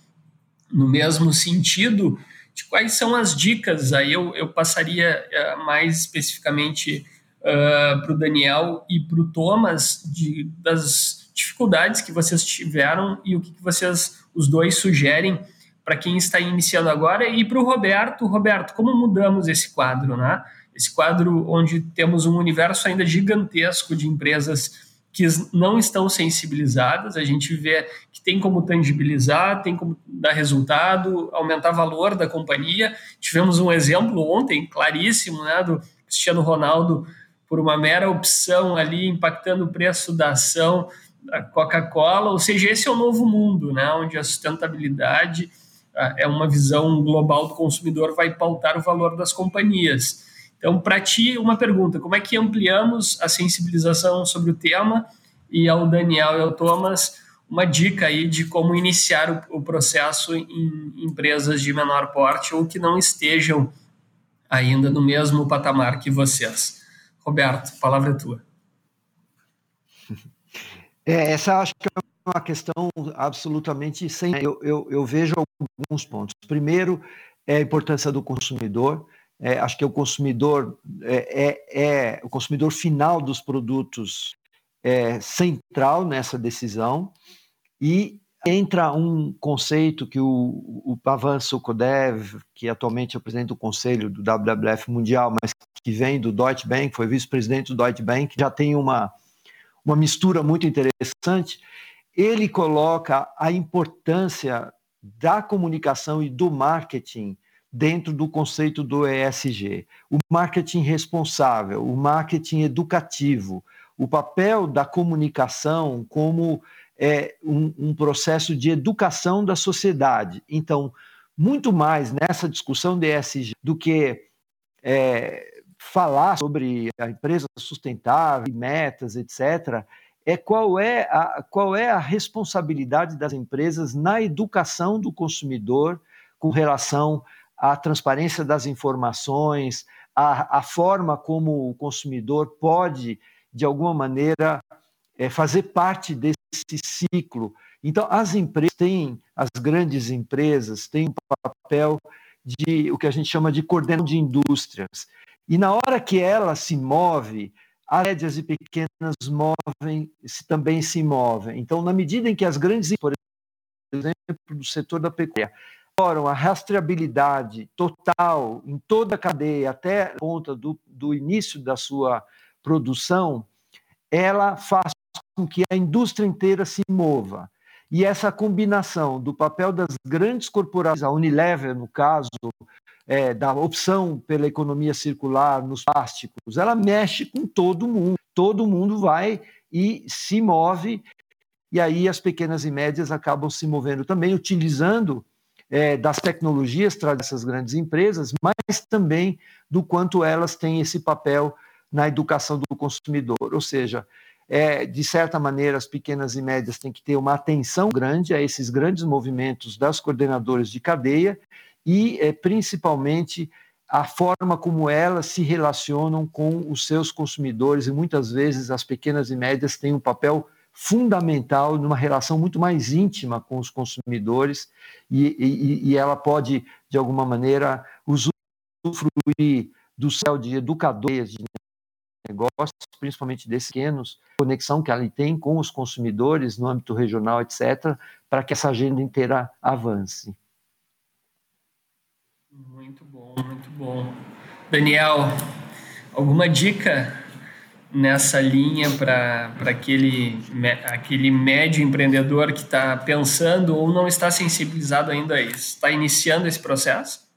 no mesmo sentido, de quais são as dicas, aí eu, eu passaria mais especificamente para o Daniel e para o Thomas, de, das dificuldades que vocês tiveram e o que, que vocês, os dois, sugerem para quem está iniciando agora, e para o Roberto. Roberto, como mudamos esse quadro, né? Esse quadro onde temos um universo ainda gigantesco de empresas que não estão sensibilizadas, a gente vê que tem como tangibilizar, tem como dar resultado, aumentar valor da companhia. Tivemos um exemplo ontem, claríssimo, né, do Cristiano Ronaldo, por uma mera opção ali, impactando o preço da ação da Coca-Cola, ou seja, esse é o novo mundo, né, onde a sustentabilidade é uma visão global do consumidor, vai pautar o valor das companhias. Então, para ti, uma pergunta: como é que ampliamos a sensibilização sobre o tema? E ao Daniel e ao Thomas, uma dica aí de como iniciar o, processo em empresas de menor porte ou que não estejam ainda no mesmo patamar que vocês. Roberto, a palavra é tua. É, essa acho que é uma questão absolutamente sem. Eu, eu, eu vejo alguns pontos. Primeiro, é a importância do consumidor é, acho que o consumidor é, é, é, o consumidor final dos produtos é central nessa decisão e entra um conceito que o, o Pavan Sukodev, que atualmente é o presidente do conselho do WWF Mundial, mas que vem do Deutsche Bank, foi vice-presidente do Deutsche Bank, já tem uma, uma mistura muito interessante. Ele coloca a importância da comunicação e do marketing dentro do conceito do ESG. O marketing responsável, o marketing educativo, o papel da comunicação como é, um, um processo de educação da sociedade. Então, muito mais nessa discussão de ESG do que é, falar sobre a empresa sustentável, metas, etc., é qual é, a, qual é a responsabilidade das empresas na educação do consumidor com relação a transparência das informações, a forma como o consumidor pode, de alguma maneira, é, fazer parte desse ciclo. Então, as empresas têm, as grandes empresas têm um papel de o que a gente chama de coordenação de indústrias. E na hora que ela se move, as médias e pequenas movem, também se movem. Então, na medida em que as grandes, por exemplo, do setor da pecuária, a rastreabilidade total em toda a cadeia, até a ponta do, do início da sua produção, ela faz com que a indústria inteira se mova. E essa combinação do papel das grandes corporações, a Unilever, no caso, é, da opção pela economia circular nos plásticos, ela mexe com todo mundo. Todo mundo vai e se move, e aí as pequenas e médias acabam se movendo também, utilizando é, das tecnologias dessas grandes empresas, mas também do quanto elas têm esse papel na educação do consumidor. Ou seja, é, de certa maneira, as pequenas e médias têm que ter uma atenção grande a esses grandes movimentos das coordenadoras de cadeia e, é, principalmente, a forma como elas se relacionam com os seus consumidores, e muitas vezes as pequenas e médias têm um papel fundamental numa relação muito mais íntima com os consumidores e, e, e ela pode, de alguma maneira, usufruir do céu de educadores, de negócios, principalmente desses pequenos, conexão que ela tem com os consumidores no âmbito regional, etc., para que essa agenda inteira avance. Muito bom, muito bom. Daniel, alguma dica nessa linha para aquele, aquele médio empreendedor que está pensando ou não está sensibilizado ainda a isso? Está iniciando esse processo?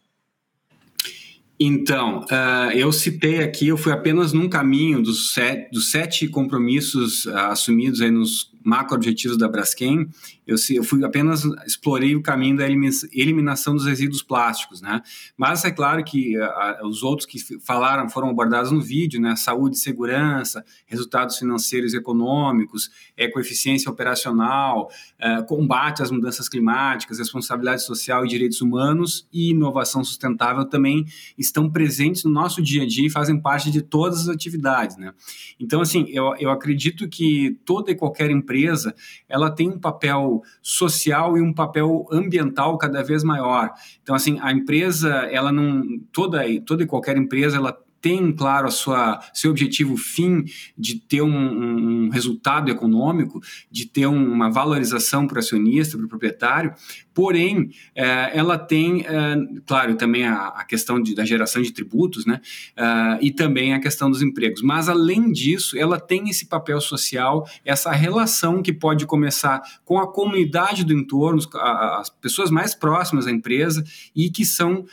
Então, uh, eu citei aqui, eu fui apenas num caminho dos sete, dos sete compromissos uh, assumidos aí nos macro-objetivos da Braskem, eu, eu, fui apenas explorei o caminho da eliminação dos resíduos plásticos, né? Mas é claro que uh, os outros que falaram foram abordados no vídeo, né? Saúde segurança, resultados financeiros e econômicos, ecoeficiência operacional, uh, combate às mudanças climáticas, responsabilidade social e direitos humanos e inovação sustentável também estão presentes no nosso dia a dia e fazem parte de todas as atividades, né? Então, assim, eu, eu acredito que toda e qualquer empresa ela tem um papel social e um papel ambiental cada vez maior. Então, assim, a empresa, ela não. Toda, toda e qualquer empresa, ela tem, claro, a sua, seu objetivo fim de ter um, um resultado econômico, de ter uma valorização para o acionista, para o proprietário, porém, é, ela tem, é, claro, também a, questão de, da geração de tributos, né, é, e também a questão dos empregos. Mas, além disso, ela tem esse papel social, essa relação que pode começar com a comunidade do entorno, as pessoas mais próximas à empresa e que são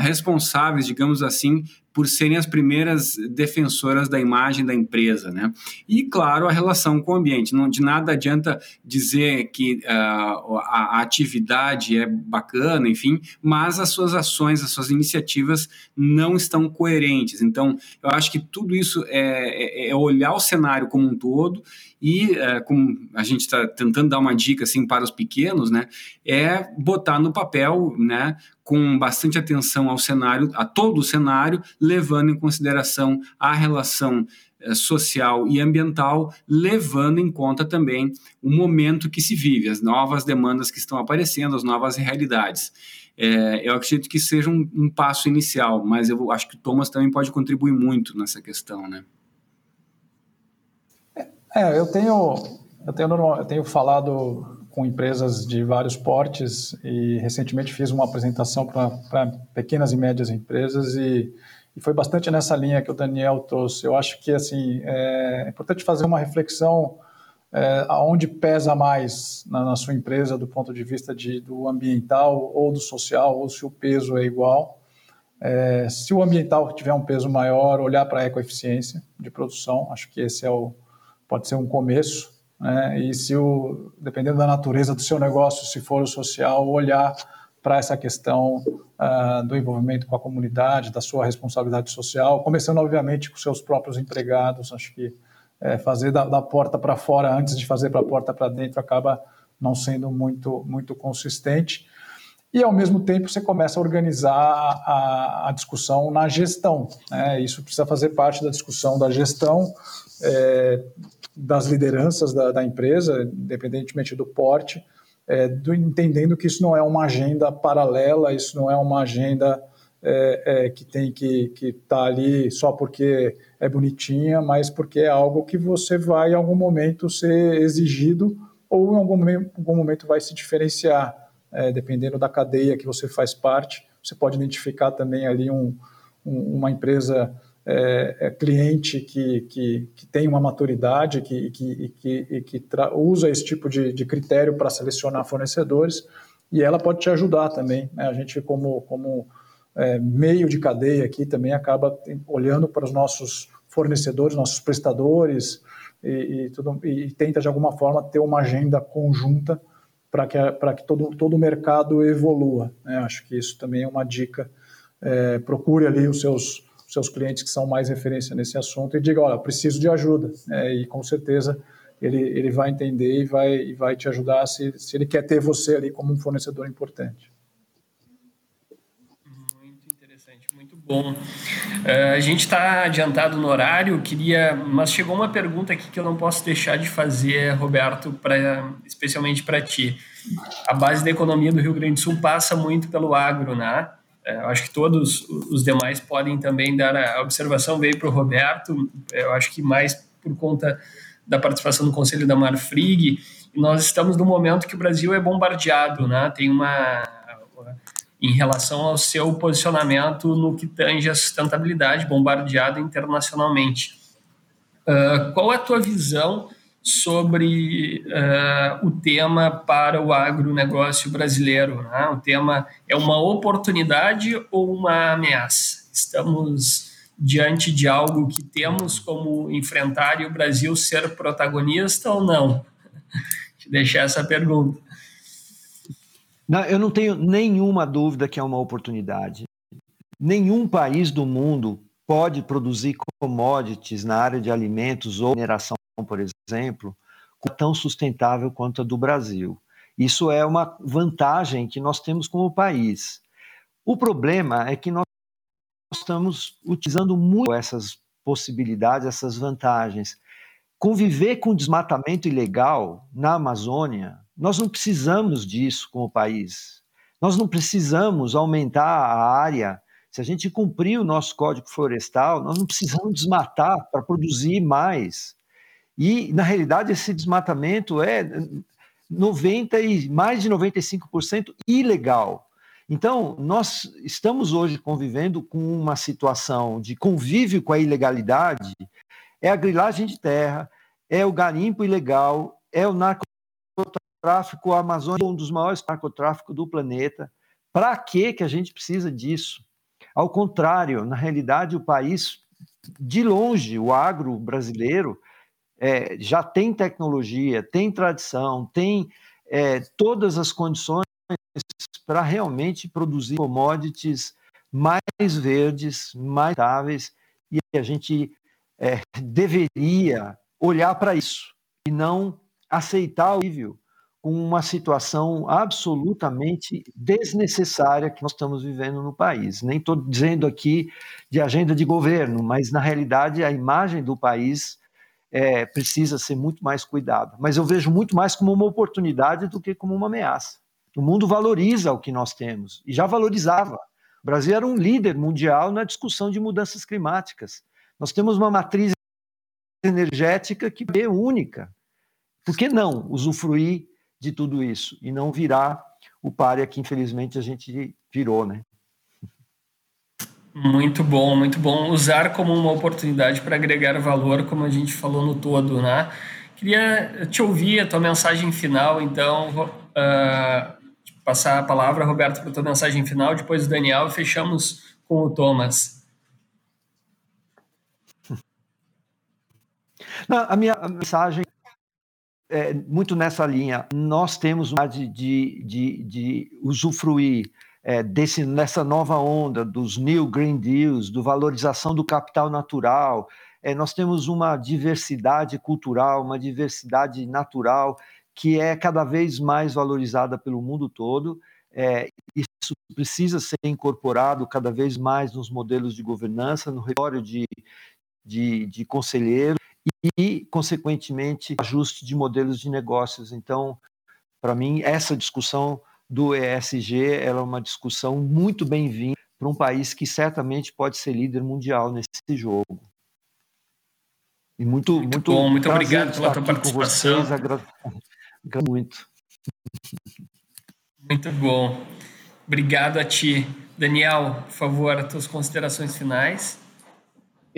responsáveis, digamos assim, por serem as primeiras defensoras da imagem da empresa, né? E claro, a relação com o ambiente. Não de nada adianta dizer que uh, a, a, atividade é bacana, enfim, mas as suas ações, as suas iniciativas não estão coerentes. Então, eu acho que tudo isso é, é, é olhar o cenário como um todo e, é, como a gente está tentando dar uma dica assim para os pequenos, né, é botar no papel, né, com bastante atenção ao cenário, a todo o cenário, levando em consideração a relação social e ambiental, levando em conta também o momento que se vive, as novas demandas que estão aparecendo, as novas realidades. É, eu acredito que seja um, um, passo inicial, mas eu acho que o Thomas também pode contribuir muito nessa questão, né? É, eu tenho, eu tenho, eu tenho falado com empresas de vários portes e recentemente fiz uma apresentação para pequenas e médias empresas e, e, foi bastante nessa linha que o Daniel trouxe. Eu acho que assim é importante fazer uma reflexão é, aonde pesa mais na, na, sua empresa do ponto de vista de, do ambiental ou do social ou se o peso é igual. É, se o ambiental tiver um peso maior, olhar para a ecoeficiência de produção, acho que esse é o, pode ser um começo, né? E se o, dependendo da natureza do seu negócio, se for o social, olhar para essa questão uh, do envolvimento com a comunidade, da sua responsabilidade social, começando obviamente com seus próprios empregados. Acho que é, fazer da, da porta para fora antes de fazer para a porta para dentro acaba não sendo muito muito consistente. E ao mesmo tempo você começa a organizar a, a discussão na gestão. Né? Isso precisa fazer parte da discussão da gestão, é, das lideranças da, da, empresa, independentemente do porte, é, do, entendendo que isso não é uma agenda paralela, isso não é uma agenda é, é que tem que estar tá ali só porque é bonitinha, mas porque é algo que você vai em algum momento ser exigido ou em algum, algum momento vai se diferenciar, é, dependendo da cadeia que você faz parte. Você pode identificar também ali um, um, uma empresa é, é, cliente que, que, que, tem uma maturidade que, que, que, que usa esse tipo de, de critério para selecionar fornecedores e ela pode te ajudar também. Né? A gente, como, como é, meio de cadeia aqui, também acaba olhando para os nossos fornecedores, nossos prestadores e, e, tudo, e tenta, de alguma forma, ter uma agenda conjunta para que, que todo, todo o mercado evolua. Né? Acho que isso também é uma dica. É, procure ali os seus seus clientes que são mais referência nesse assunto e diga, olha, preciso de ajuda. É, e com certeza ele, ele vai entender e vai, e vai te ajudar se, se ele quer ter você ali como um fornecedor importante. Muito interessante, muito bom. Uh, a gente está adiantado no horário, queria, mas chegou uma pergunta aqui que eu não posso deixar de fazer, Roberto, pra, especialmente para ti. A base da economia do Rio Grande do Sul passa muito pelo agro, né? É, eu acho que todos os demais podem também dar a observação, veio para o Roberto, eu acho que mais por conta da participação no Conselho da Marfrig, nós estamos no momento que o Brasil é bombardeado, né? tem uma em relação ao seu posicionamento no que tange a sustentabilidade, bombardeado internacionalmente. Uh, qual é a tua visão sobre uh, o tema para o agronegócio brasileiro? Né? O tema é uma oportunidade ou uma ameaça? Estamos diante de algo que temos como enfrentar e o Brasil ser protagonista ou não? Te deixar essa pergunta. Não, eu não tenho nenhuma dúvida que é uma oportunidade. Nenhum país do mundo pode produzir commodities na área de alimentos ou mineração, por exemplo, tão sustentável quanto a do Brasil. Isso é uma vantagem que nós temos como país. O problema é que nós estamos utilizando muito essas possibilidades, essas vantagens. Conviver com desmatamento ilegal na Amazônia nós não precisamos disso como país. Nós não precisamos aumentar a área. Se a gente cumprir o nosso código florestal, nós não precisamos desmatar para produzir mais. E, na realidade, esse desmatamento é 90 e mais de 95% ilegal. Então, nós estamos hoje convivendo com uma situação de convívio com a ilegalidade, é a grilagem de terra, é o garimpo ilegal, é o narcotráfico tráfico amazônico é um dos maiores narcotráficos do planeta. Para que que a gente precisa disso? Ao contrário, na realidade, o país, de longe, o agro brasileiro, é, já tem tecnologia, tem tradição, tem é, todas as condições para realmente produzir commodities mais verdes, mais estáveis, e a gente é, deveria olhar para isso e não aceitar o nível com uma situação absolutamente desnecessária que nós estamos vivendo no país. Nem estou dizendo aqui de agenda de governo, mas na realidade a imagem do país é, precisa ser muito mais cuidada. Mas eu vejo muito mais como uma oportunidade do que como uma ameaça. O mundo valoriza o que nós temos e já valorizava. O Brasil era um líder mundial na discussão de mudanças climáticas. Nós temos uma matriz energética que é única. Por que não usufruir de tudo isso e não virar o páreo que infelizmente a gente virou, né? Muito bom, muito bom. Usar como uma oportunidade para agregar valor, como a gente falou no todo, né? Queria te ouvir a tua mensagem final, então, uh, passar a palavra, Roberto, para a tua mensagem final, depois o Daniel, e fechamos com o Thomas. Não, a minha mensagem é, muito nessa linha. Nós temos de, de, de, de usufruir é, desse, nessa nova onda dos New Green Deals, do valorização do capital natural. É, nós temos uma diversidade cultural, uma diversidade natural que é cada vez mais valorizada pelo mundo todo. É, isso precisa ser incorporado cada vez mais nos modelos de governança, no relatório de, de, de conselheiro e, consequentemente, ajuste de modelos de negócios. Então, para mim, essa discussão do ESG é uma discussão muito bem-vinda para um país que certamente pode ser líder mundial nesse jogo. E muito, muito, muito bom, muito obrigado pela tua participação. Vocês, agra... muito. Muito bom. Obrigado a ti. Daniel, por favor, as tuas considerações finais.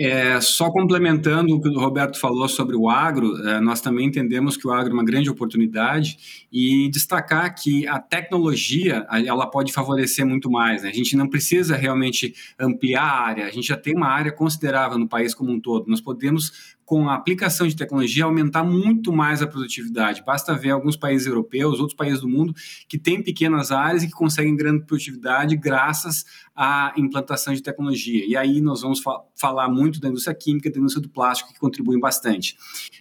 É, só complementando o que o Roberto falou sobre o agro, é, nós também entendemos que o agro é uma grande oportunidade e destacar que a tecnologia ela pode favorecer muito mais. Né? A gente não precisa realmente ampliar a área, a gente já tem uma área considerável no país como um todo. Nós podemos com a aplicação de tecnologia, aumentar muito mais a produtividade. Basta ver alguns países europeus, outros países do mundo, que têm pequenas áreas e que conseguem grande produtividade graças à implantação de tecnologia. E aí nós vamos fa falar muito da indústria química, da indústria do plástico, que contribuem bastante.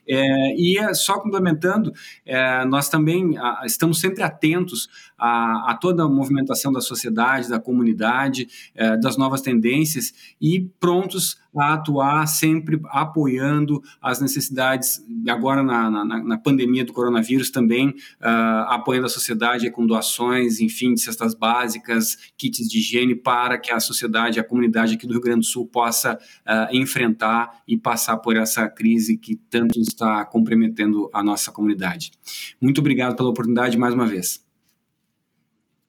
É, e é, só complementando, é, nós também a, estamos sempre atentos a, a, toda a movimentação da sociedade, da comunidade, é, das novas tendências e prontos a atuar sempre apoiando às necessidades, agora na, na, na pandemia do coronavírus também, uh, apoiando a sociedade com doações, enfim, de cestas básicas, kits de higiene, para que a sociedade, a comunidade aqui do Rio Grande do Sul possa uh, enfrentar e passar por essa crise que tanto está comprometendo a nossa comunidade. Muito obrigado pela oportunidade mais uma vez.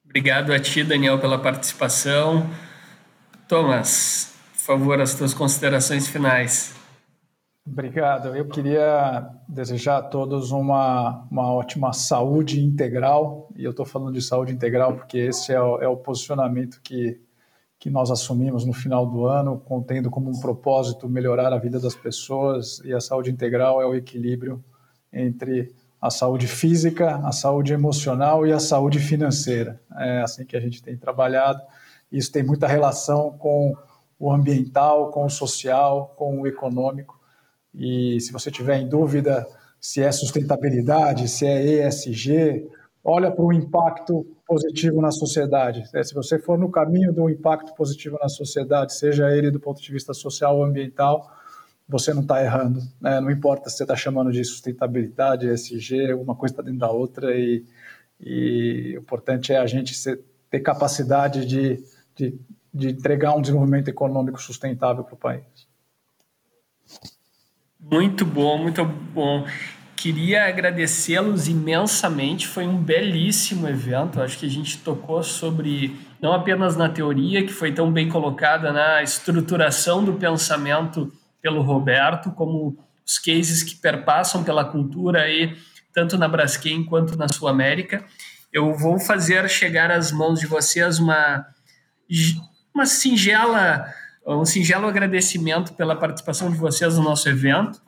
Obrigado a ti, Daniel, pela participação. Thomas, por favor, as tuas considerações finais. Obrigado. Eu queria desejar a todos uma, uma ótima saúde integral. E eu estou falando de saúde integral porque esse é o, é o posicionamento que, que nós assumimos no final do ano, contendo como um propósito melhorar a vida das pessoas. E a saúde integral é o equilíbrio entre a saúde física, a saúde emocional e a saúde financeira. É assim que a gente tem trabalhado. Isso tem muita relação com o ambiental, com o social, com o econômico. E se você tiver em dúvida se é sustentabilidade, se é ESG, olha para o impacto positivo na sociedade. É, se você for no caminho do impacto positivo na sociedade, seja ele do ponto de vista social ou ambiental, você não está errando. Né? Não importa se você está chamando de sustentabilidade, ESG, uma coisa está dentro da outra e, e, o importante é a gente ter capacidade de, de, de entregar um desenvolvimento econômico sustentável para o país. Muito bom, muito bom. Queria agradecê-los imensamente. Foi um belíssimo evento. Acho que a gente tocou sobre não apenas na teoria, que foi tão bem colocada na estruturação do pensamento pelo Roberto, como os cases que perpassam pela cultura aí, tanto na Braskem quanto na Sul América. Eu vou fazer chegar às mãos de vocês uma, uma singela, um singelo agradecimento pela participação de vocês no nosso evento.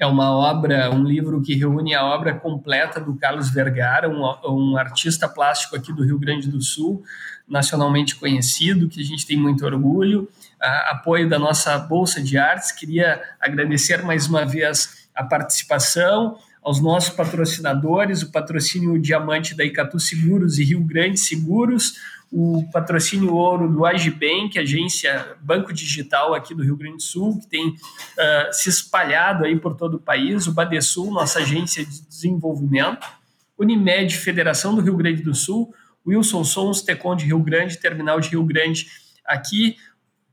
É uma obra, um livro que reúne a obra completa do Carlos Vergara, um, um artista plástico aqui do Rio Grande do Sul, nacionalmente conhecido, que a gente tem muito orgulho apoio da nossa Bolsa de Artes. Queria agradecer mais uma vez a participação, aos nossos patrocinadores, o patrocínio Diamante da Icatu Seguros e Rio Grande Seguros, o patrocínio Ouro do Agibank, agência Banco Digital aqui do Rio Grande do Sul, que tem uh, se espalhado aí por todo o país, o Badesul, nossa agência de desenvolvimento, Unimed, Federação do Rio Grande do Sul, Wilson Sons, Tecon de Rio Grande, Terminal de Rio Grande aqui,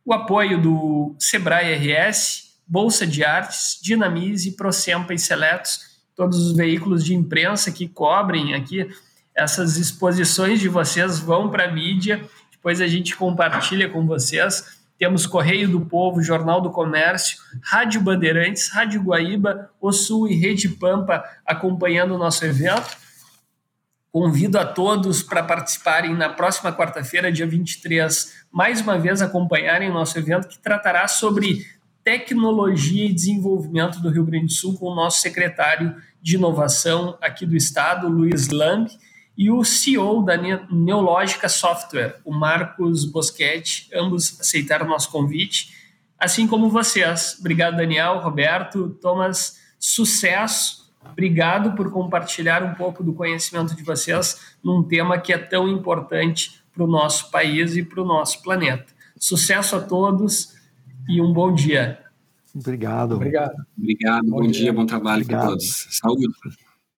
o apoio do Sebrae RS, Bolsa de Artes, Dinamize, Procempa e Seletos, todos os veículos de imprensa que cobrem aqui essas exposições de vocês vão para a mídia, depois a gente compartilha com vocês. Temos Correio do Povo, Jornal do Comércio, Rádio Bandeirantes, Rádio Guaíba, O Sul e Rede Pampa acompanhando o nosso evento. Convido a todos para participarem na próxima quarta-feira, dia 23, mais uma vez acompanharem o nosso evento que tratará sobre tecnologia e desenvolvimento do Rio Grande do Sul com o nosso secretário de inovação aqui do estado, Luiz Lamb, e o CEO da Neológica Software, o Marcos Boschetti, ambos aceitaram o nosso convite, assim como vocês. Obrigado, Daniel, Roberto, Thomas, sucesso Obrigado por compartilhar um pouco do conhecimento de vocês num tema que é tão importante para o nosso país e para o nosso planeta. Sucesso a todos e um bom dia. Obrigado. Obrigado. Obrigado. Bom, bom dia. dia, bom trabalho para todos. Saúde.